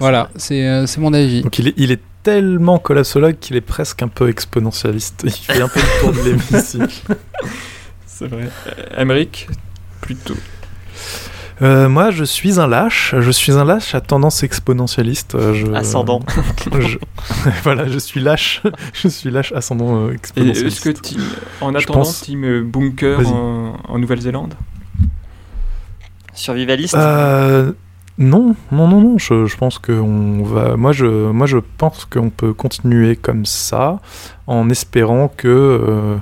Voilà, c'est euh, c'est mon avis. Donc il est, il est tellement collapsologue qu'il est presque un peu exponentialiste. Il fait un peu le tour de l'hémicycle. c'est vrai. Emmerich, plutôt. Euh, moi, je suis un lâche. Je suis un lâche à tendance exponentialiste. Euh, Je, Ascendant. je- voilà, je suis lâche. je suis lâche ascendant euh, Et exponentialiste. est-ce que team, en attendant, pense- team bunker en, en Nouvelle-Zélande? Survivaliste? Euh, non, non, non, non. Je, je pense que on va. Moi, je, moi, je pense qu'on peut continuer comme ça, en espérant que euh,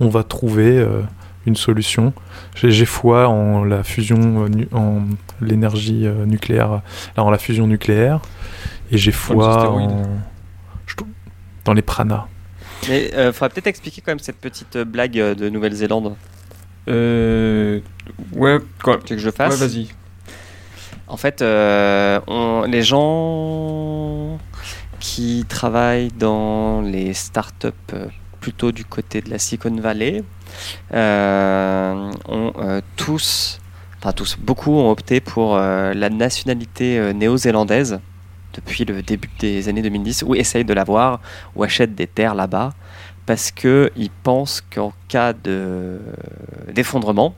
on va trouver euh, une solution. J'ai j'ai foi en la fusion, euh, nu- en l'énergie euh, nucléaire, en la fusion nucléaire, et j'ai foi en, dans les pranas. Mais euh, faudrait peut-être expliquer quand même cette petite euh, blague euh, de Nouvelle-Zélande. euh, Ouais, quoi Tu veux que je Ouais, fasse? Vas-y. En fait, euh, les gens qui travaillent dans les startups euh, plutôt du côté de la Silicon Valley, euh, ont tous, enfin tous, beaucoup ont opté pour la nationalité néo-zélandaise depuis le début des années 2010, ou essayent de l'avoir, ou achètent des terres là-bas, parce qu'ils pensent qu'en cas de- d'effondrement,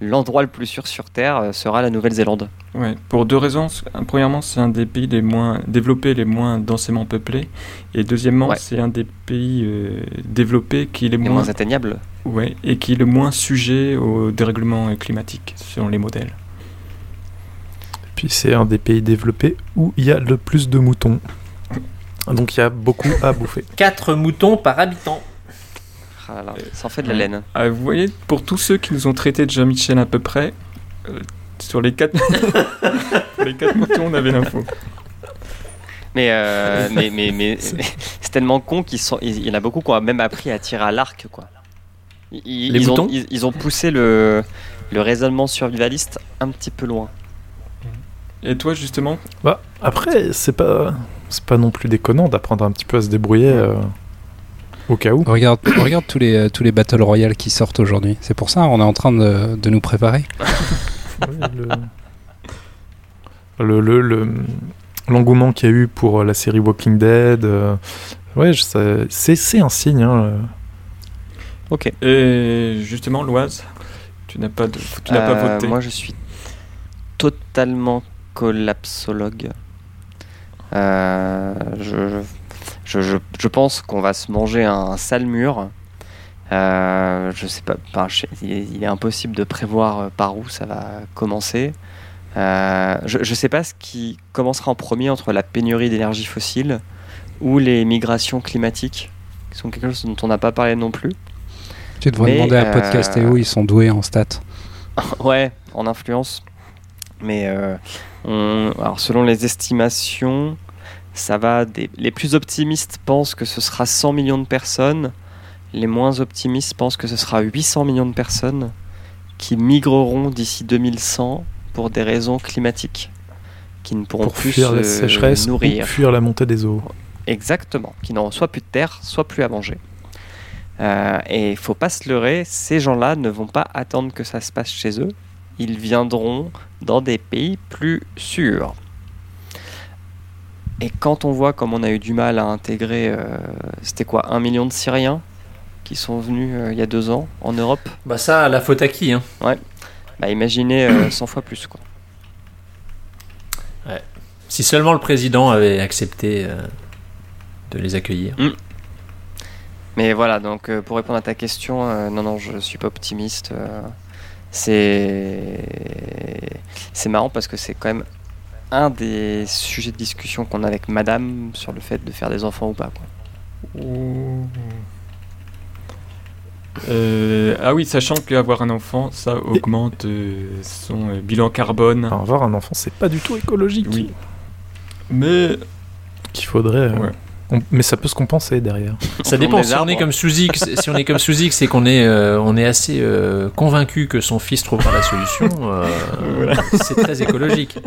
l'endroit le plus sûr sur Terre euh, sera la Nouvelle-Zélande. Ouais, pour deux raisons. Premièrement, c'est un des pays les moins développés, les moins densément peuplés. Et deuxièmement, Ouais. c'est un des pays euh, développés qui est les Les moins, moins atteignables. ouais, et qui est le moins sujet au dérèglement climatique, selon les modèles. Puis c'est un des pays développés où il y a le plus de moutons. Donc il y a beaucoup à bouffer. 4 moutons par habitant. Ah là ça en fait de la laine. Ah, vous voyez, pour tous ceux qui nous ont traités de Jean-Michel à peu près, euh, sur les quatre, pour les quatre moutons, on avait l'info. Mais, euh, mais, mais, mais, mais c'est tellement con qu'il y en a beaucoup qui ont même appris à tirer à l'arc. quoi. Ils, Les ils ont, moutons ils, ils ont poussé le, le raisonnement survivaliste un petit peu loin. Et toi, justement, Bah, après, c'est pas, c'est pas non plus déconnant d'apprendre un petit peu à se débrouiller euh, au cas où. Regarde, regarde tous les euh, tous les Battle Royale qui sortent aujourd'hui. C'est pour ça on est en train de, de nous préparer. Le- le- le- le- L'engouement qu'il y a eu pour euh, la série Walking Dead, euh, ouais, je- ça- c'est c'est un signe. hein, euh. Ok. et justement, Loise, tu n'as pas, de, tu n'as pas voté. Moi, je suis totalement collapsologue. Euh, je, je, je, je pense qu'on va se manger un, sale mur. Euh, je sais pas, je il, est, impossible de prévoir euh, par où ça va commencer. Euh, je, je sais pas ce qui commencera en premier entre la pénurie d'énergie fossile ou les migrations climatiques, qui sont quelque chose dont on n'a pas parlé non plus. Tu devrais Mais, demander à euh, Podcastéo, ils sont doués en stats. Ouais, en influence. Mais euh, on- alors selon les estimations, ça va des... les plus optimistes pensent que ce sera 100 millions de personnes, les moins optimistes pensent que ce sera 800 millions de personnes qui migreront d'ici 2100 pour des raisons climatiques, qui ne pourront pour plus fuir se la sécheresse nourrir. ou fuir la montée des eaux. Exactement, qui n'auront soit plus de terre, soit plus à manger. Euh, et il faut pas se leurrer, ces gens-là ne vont pas attendre que ça se passe chez eux. Ils viendront dans des pays plus sûrs. Et quand on voit comme on a eu du mal à intégrer, euh, c'était quoi, un million de Syriens qui sont venus euh, il y a deux ans en Europe, Bah ça, la faute à qui hein? Bah imaginez euh, 100 fois plus. Quoi. Si seulement le président avait accepté euh, de les accueillir. Mais voilà, donc pour répondre à ta question, non, non, je suis pas optimiste. c'est c'est marrant parce que c'est quand même un des sujets de discussion qu'on a avec Madame sur le fait de faire des enfants ou pas. Quoi. Euh, ah oui, sachant qu'avoir un enfant, ça augmente euh, son euh, bilan carbone. Enfin, avoir un enfant, c'est pas du tout écologique. Oui. Mais Qu'il faudrait. euh, Ouais. on- Mais ça peut se compenser derrière. Ça dépend. Si on est comme Suzy, si on est comme Suzy, c'est qu'on est, euh, on est assez euh, convaincu que son fils trouvera la solution. euh, C'est très écologique.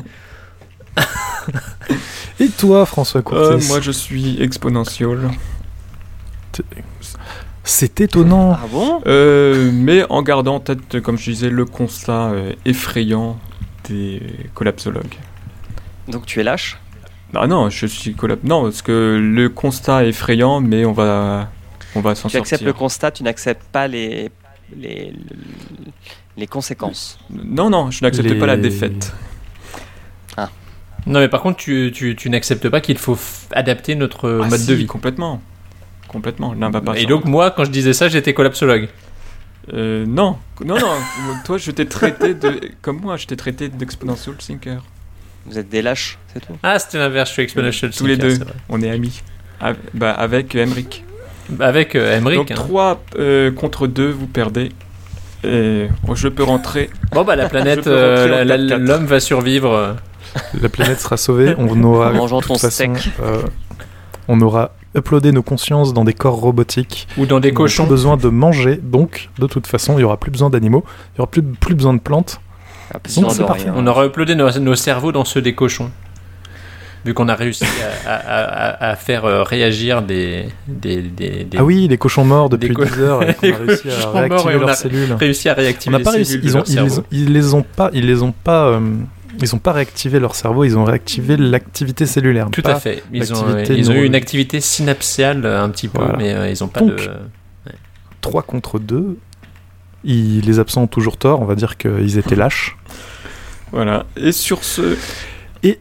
Et toi, François euh, Courtis moi je suis exponential. C'est étonnant. Ah bon? Euh, mais en gardant en tête, comme je disais, le constat euh, effrayant des collapsologues. Donc tu es lâche? Ah non, je suis collab. Non, parce que le constat est effrayant, mais on va, on va s'en Tu acceptes le sortir. constat, tu n'acceptes pas les, les, les conséquences? Non, non, je n'accepte Les- pas la défaite. Non, mais par contre, tu, tu, tu n'acceptes pas qu'il faut adapter notre Ah mode si, de vie. Complètement. Complètement. Va pas Et donc, moi, quand je disais ça, j'étais collapsologue. Euh, non, non, non. toi, je t'ai traité de, comme moi, je t'ai traité d'exponential thinker. Vous êtes des lâches, c'est tout? Ah, c'était l'inverse, je suis exponential Tous les thinker, deux, on est amis. Bah, avec Emric. Avec euh, Emmerich. Donc hein. 3 contre 2, vous perdez. Et oh, je peux rentrer. Bon, bah, la planète, euh, en la- la- 4-4. l'homme va survivre. La planète sera sauvée. On aura, En mangeant de toute ton façon, steak. euh, on aura uploadé nos consciences dans des corps robotiques. Ou dans des On cochons. plus besoin de manger, donc de toute façon, il y aura plus besoin d'animaux, il y aura plus, plus besoin de plantes. Ah, Donc, c'est parfait. On aura uploadé nos, nos cerveaux dans ceux des cochons. Vu qu'on a réussi à, à- à- à faire euh, réagir des, des, des- des- Ah oui, les cochons morts depuis Des co- 10 heures, et qu'on Les a réussi cochons à morts, réactiver et on leurs a cellules. réussi à On les pas réussi, cellules ils de ont, leur ils, ont, ils les ont pas, ils les ont pas, euh, ils ont pas réactivé leur cerveau, ils ont réactivé l'activité cellulaire. Tout pas- à fait. Ils ont, ils ont eu une activité synapsiale euh, un petit peu, Voilà. mais euh, ils n'ont pas Donc, de. 3 contre 2. Ils, les absents ont toujours tort, on va dire qu'ils étaient lâches. Voilà. Et sur ce. Et-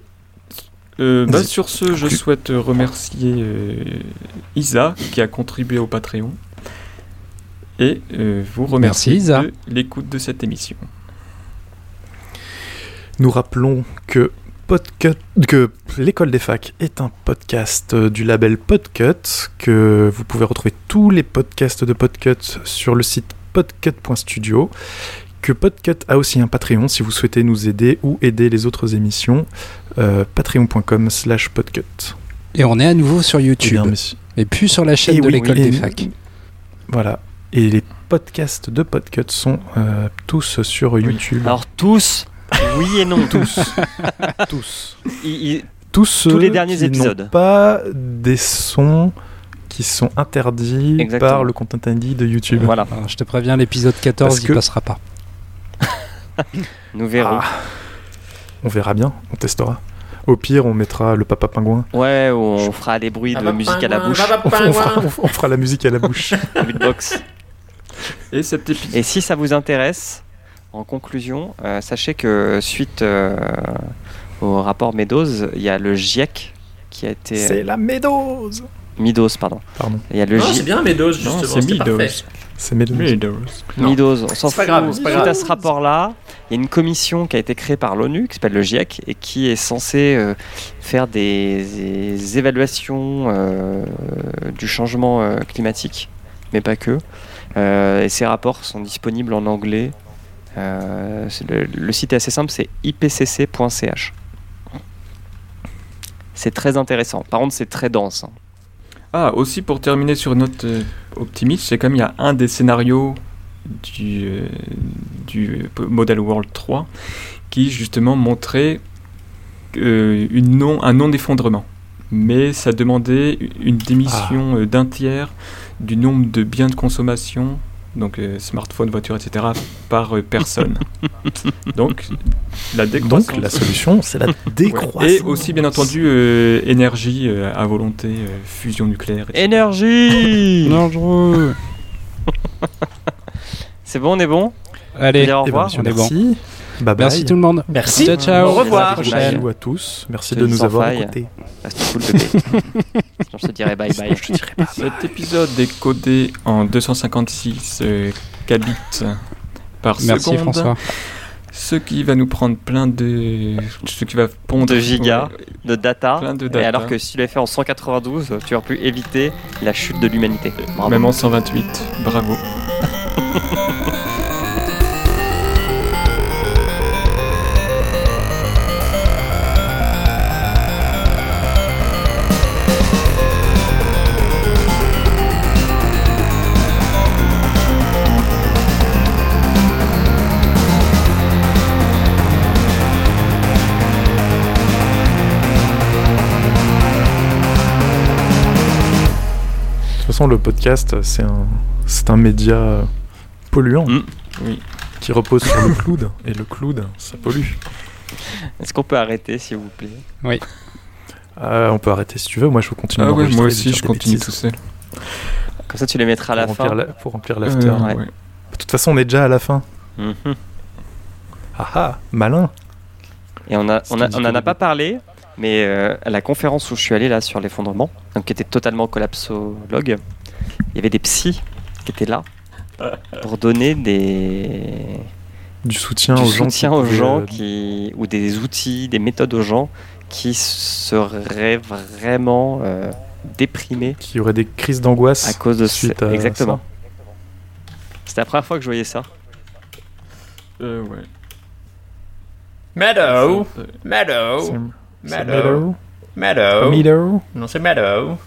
Euh, bah, sur ce, je souhaite remercier euh, Isa qui a contribué au Patreon. Et euh, vous remercier Merci, Isa. de l'écoute de cette émission. Nous rappelons que, Podcut, que l'école des facs est un podcast euh, du label Podcut, que vous pouvez retrouver tous les podcasts de Podcut sur le site podcut.studio, que Podcut a aussi un Patreon si vous souhaitez nous aider ou aider les autres émissions, euh, patreon.com slash podcut. Et on est à nouveau sur Eh YouTube. bien, monsieur- Et plus sur la chaîne Et de oui, l'école des facs. Voilà. Et les podcasts de Podcut sont euh, tous sur YouTube. Alors tous, oui et non. tous. tous. Il- il- tous ceux Tous les derniers qui épisodes. n'ont pas des sons qui sont interdits Exactement. par le content ID de YouTube. Voilà, Alors, je te préviens, l'épisode 14, Parce il que- passera pas. nous verrons. Ah. On verra bien, on testera. Au pire, on mettra le papa pingouin. Ouais, ou on fera des bruits de musique à la bouche, On, on fera, on- on fera la musique à la bouche. beatbox. Et cet épisode. Et si ça vous intéresse, en conclusion, euh, sachez que suite euh, au rapport Meadows, il y a le GIEC qui a été C'est la médose Midos, pardon. Pardon, Il y a le Non, J- c'est bien Meadows, justement. Non, c'est Meadows. c'est. Meadows. Non. Midos, on s'en C'est pas fout. grave, c'est pas Suite grave. à ce rapport-là, il y a une commission qui a été créée par l'ONU, qui s'appelle le GIEC, et qui est censée euh, faire des, des évaluations euh, du changement euh, climatique, mais pas que. Euh, et ces rapports sont disponibles en anglais. Euh, le, le site est assez simple, c'est ipcc.ch. C'est très intéressant. Par contre, c'est très dense. hein. Ah, aussi pour terminer sur une note euh, optimiste, c'est comme il y a un des scénarios du, euh, du euh, Model World 3 qui justement montrait euh, une non, un non-effondrement. Mais ça demandait une démission euh, d'un tiers du nombre de biens de consommation, donc euh, smartphone, voiture, etc., par euh, personne. donc la décroissance. Donc, la solution, c'est la Ouais. décroissance. Et aussi, bien entendu, euh, énergie euh, à volonté, euh, fusion nucléaire. etc. Énergie Dangereux C'est bon, on est bon? Allez, au Eh ben, revoir. monsieur, on est merci. Bye bye. merci tout le monde. Merci. Ciao, ciao. Au revoir. À la prochaine. À tous. Merci de nous avoir écoutés. Reste cool, bébé. Je te dirais bye bye. Je te dirai pas. Cet épisode est codé en 256 euh, kbits par Merci seconde. François. Ce qui va nous prendre plein de. Ce qui va pondre. De gigas. De data. Plein de Et data. alors que si tu l'avais fait en 192, tu aurais pu éviter la chute de l'humanité. Même en 128. Bravo. façon, le podcast, c'est un, c'est un média polluant Mm. Oui. qui repose sur le cloud. Et le cloud, ça pollue. Est-ce qu'on peut arrêter, s'il vous plaît? Euh, on peut arrêter si tu veux. Moi, je veux continuer. Ah ouais, d'enregistrer moi aussi, je continue bêtises tout seul. Comme ça, tu les mettras à la pour fin. la- pour remplir l'after. Euh, ouais. ouais. De toute façon, on est déjà à la fin. Mhm. Ah ah, malin. Et on a, on a- on pas parlé, mais euh, à la conférence où je suis allé là sur l'effondrement, donc qui était totalement collapsologue, il y avait des psys qui étaient là pour donner des Du soutien du aux gens. soutien qui aux pouvaient, gens euh, qui ou des outils, des méthodes aux gens qui seraient vraiment euh, déprimés qui auraient des crises d'angoisse. à cause de suite ce... à exactement. C'était la première fois que je voyais ça. Euh, ouais. Meadow. Meadow. Meadow. Meadow. Meadow. Non, c'est Meadow.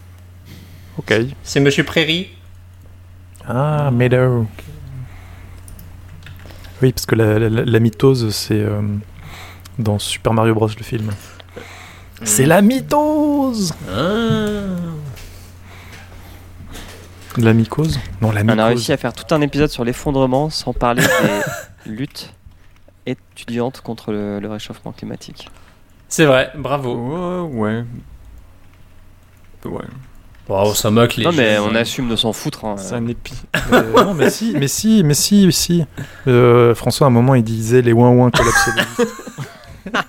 Ok. C'est Monsieur Prairie. Ah, Meadow. Oui, parce que la, la- la mitose, c'est euh, dans Super Mario Bros. le film. C'est la mitose Ah. La mycose? Non, la On a mycose. réussi à faire tout un épisode sur l'effondrement sans parler des luttes étudiantes contre le, le réchauffement climatique. C'est vrai, bravo. Ouais, ouais. Ouais. Wow, ça moque les non mais on assume de s'en foutre. hein. C'est un épi. Euh, non, mais si, mais si, mais si, si. Euh, François, à un moment, il disait les ouin ouin collapsologistes.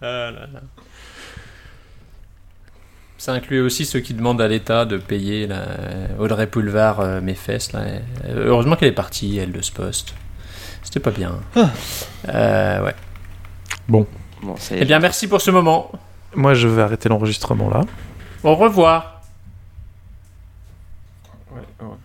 Ah là là. Ça inclut aussi ceux qui demandent à l'État de payer la Audrey Poulevard euh, mes fesses. Là. Euh, Heureusement qu'elle est partie, elle, de ce poste. C'était pas bien. Euh, ouais. Bon, est, Eh bien, merci pour ce moment. Moi, je vais arrêter l'enregistrement là. Au revoir.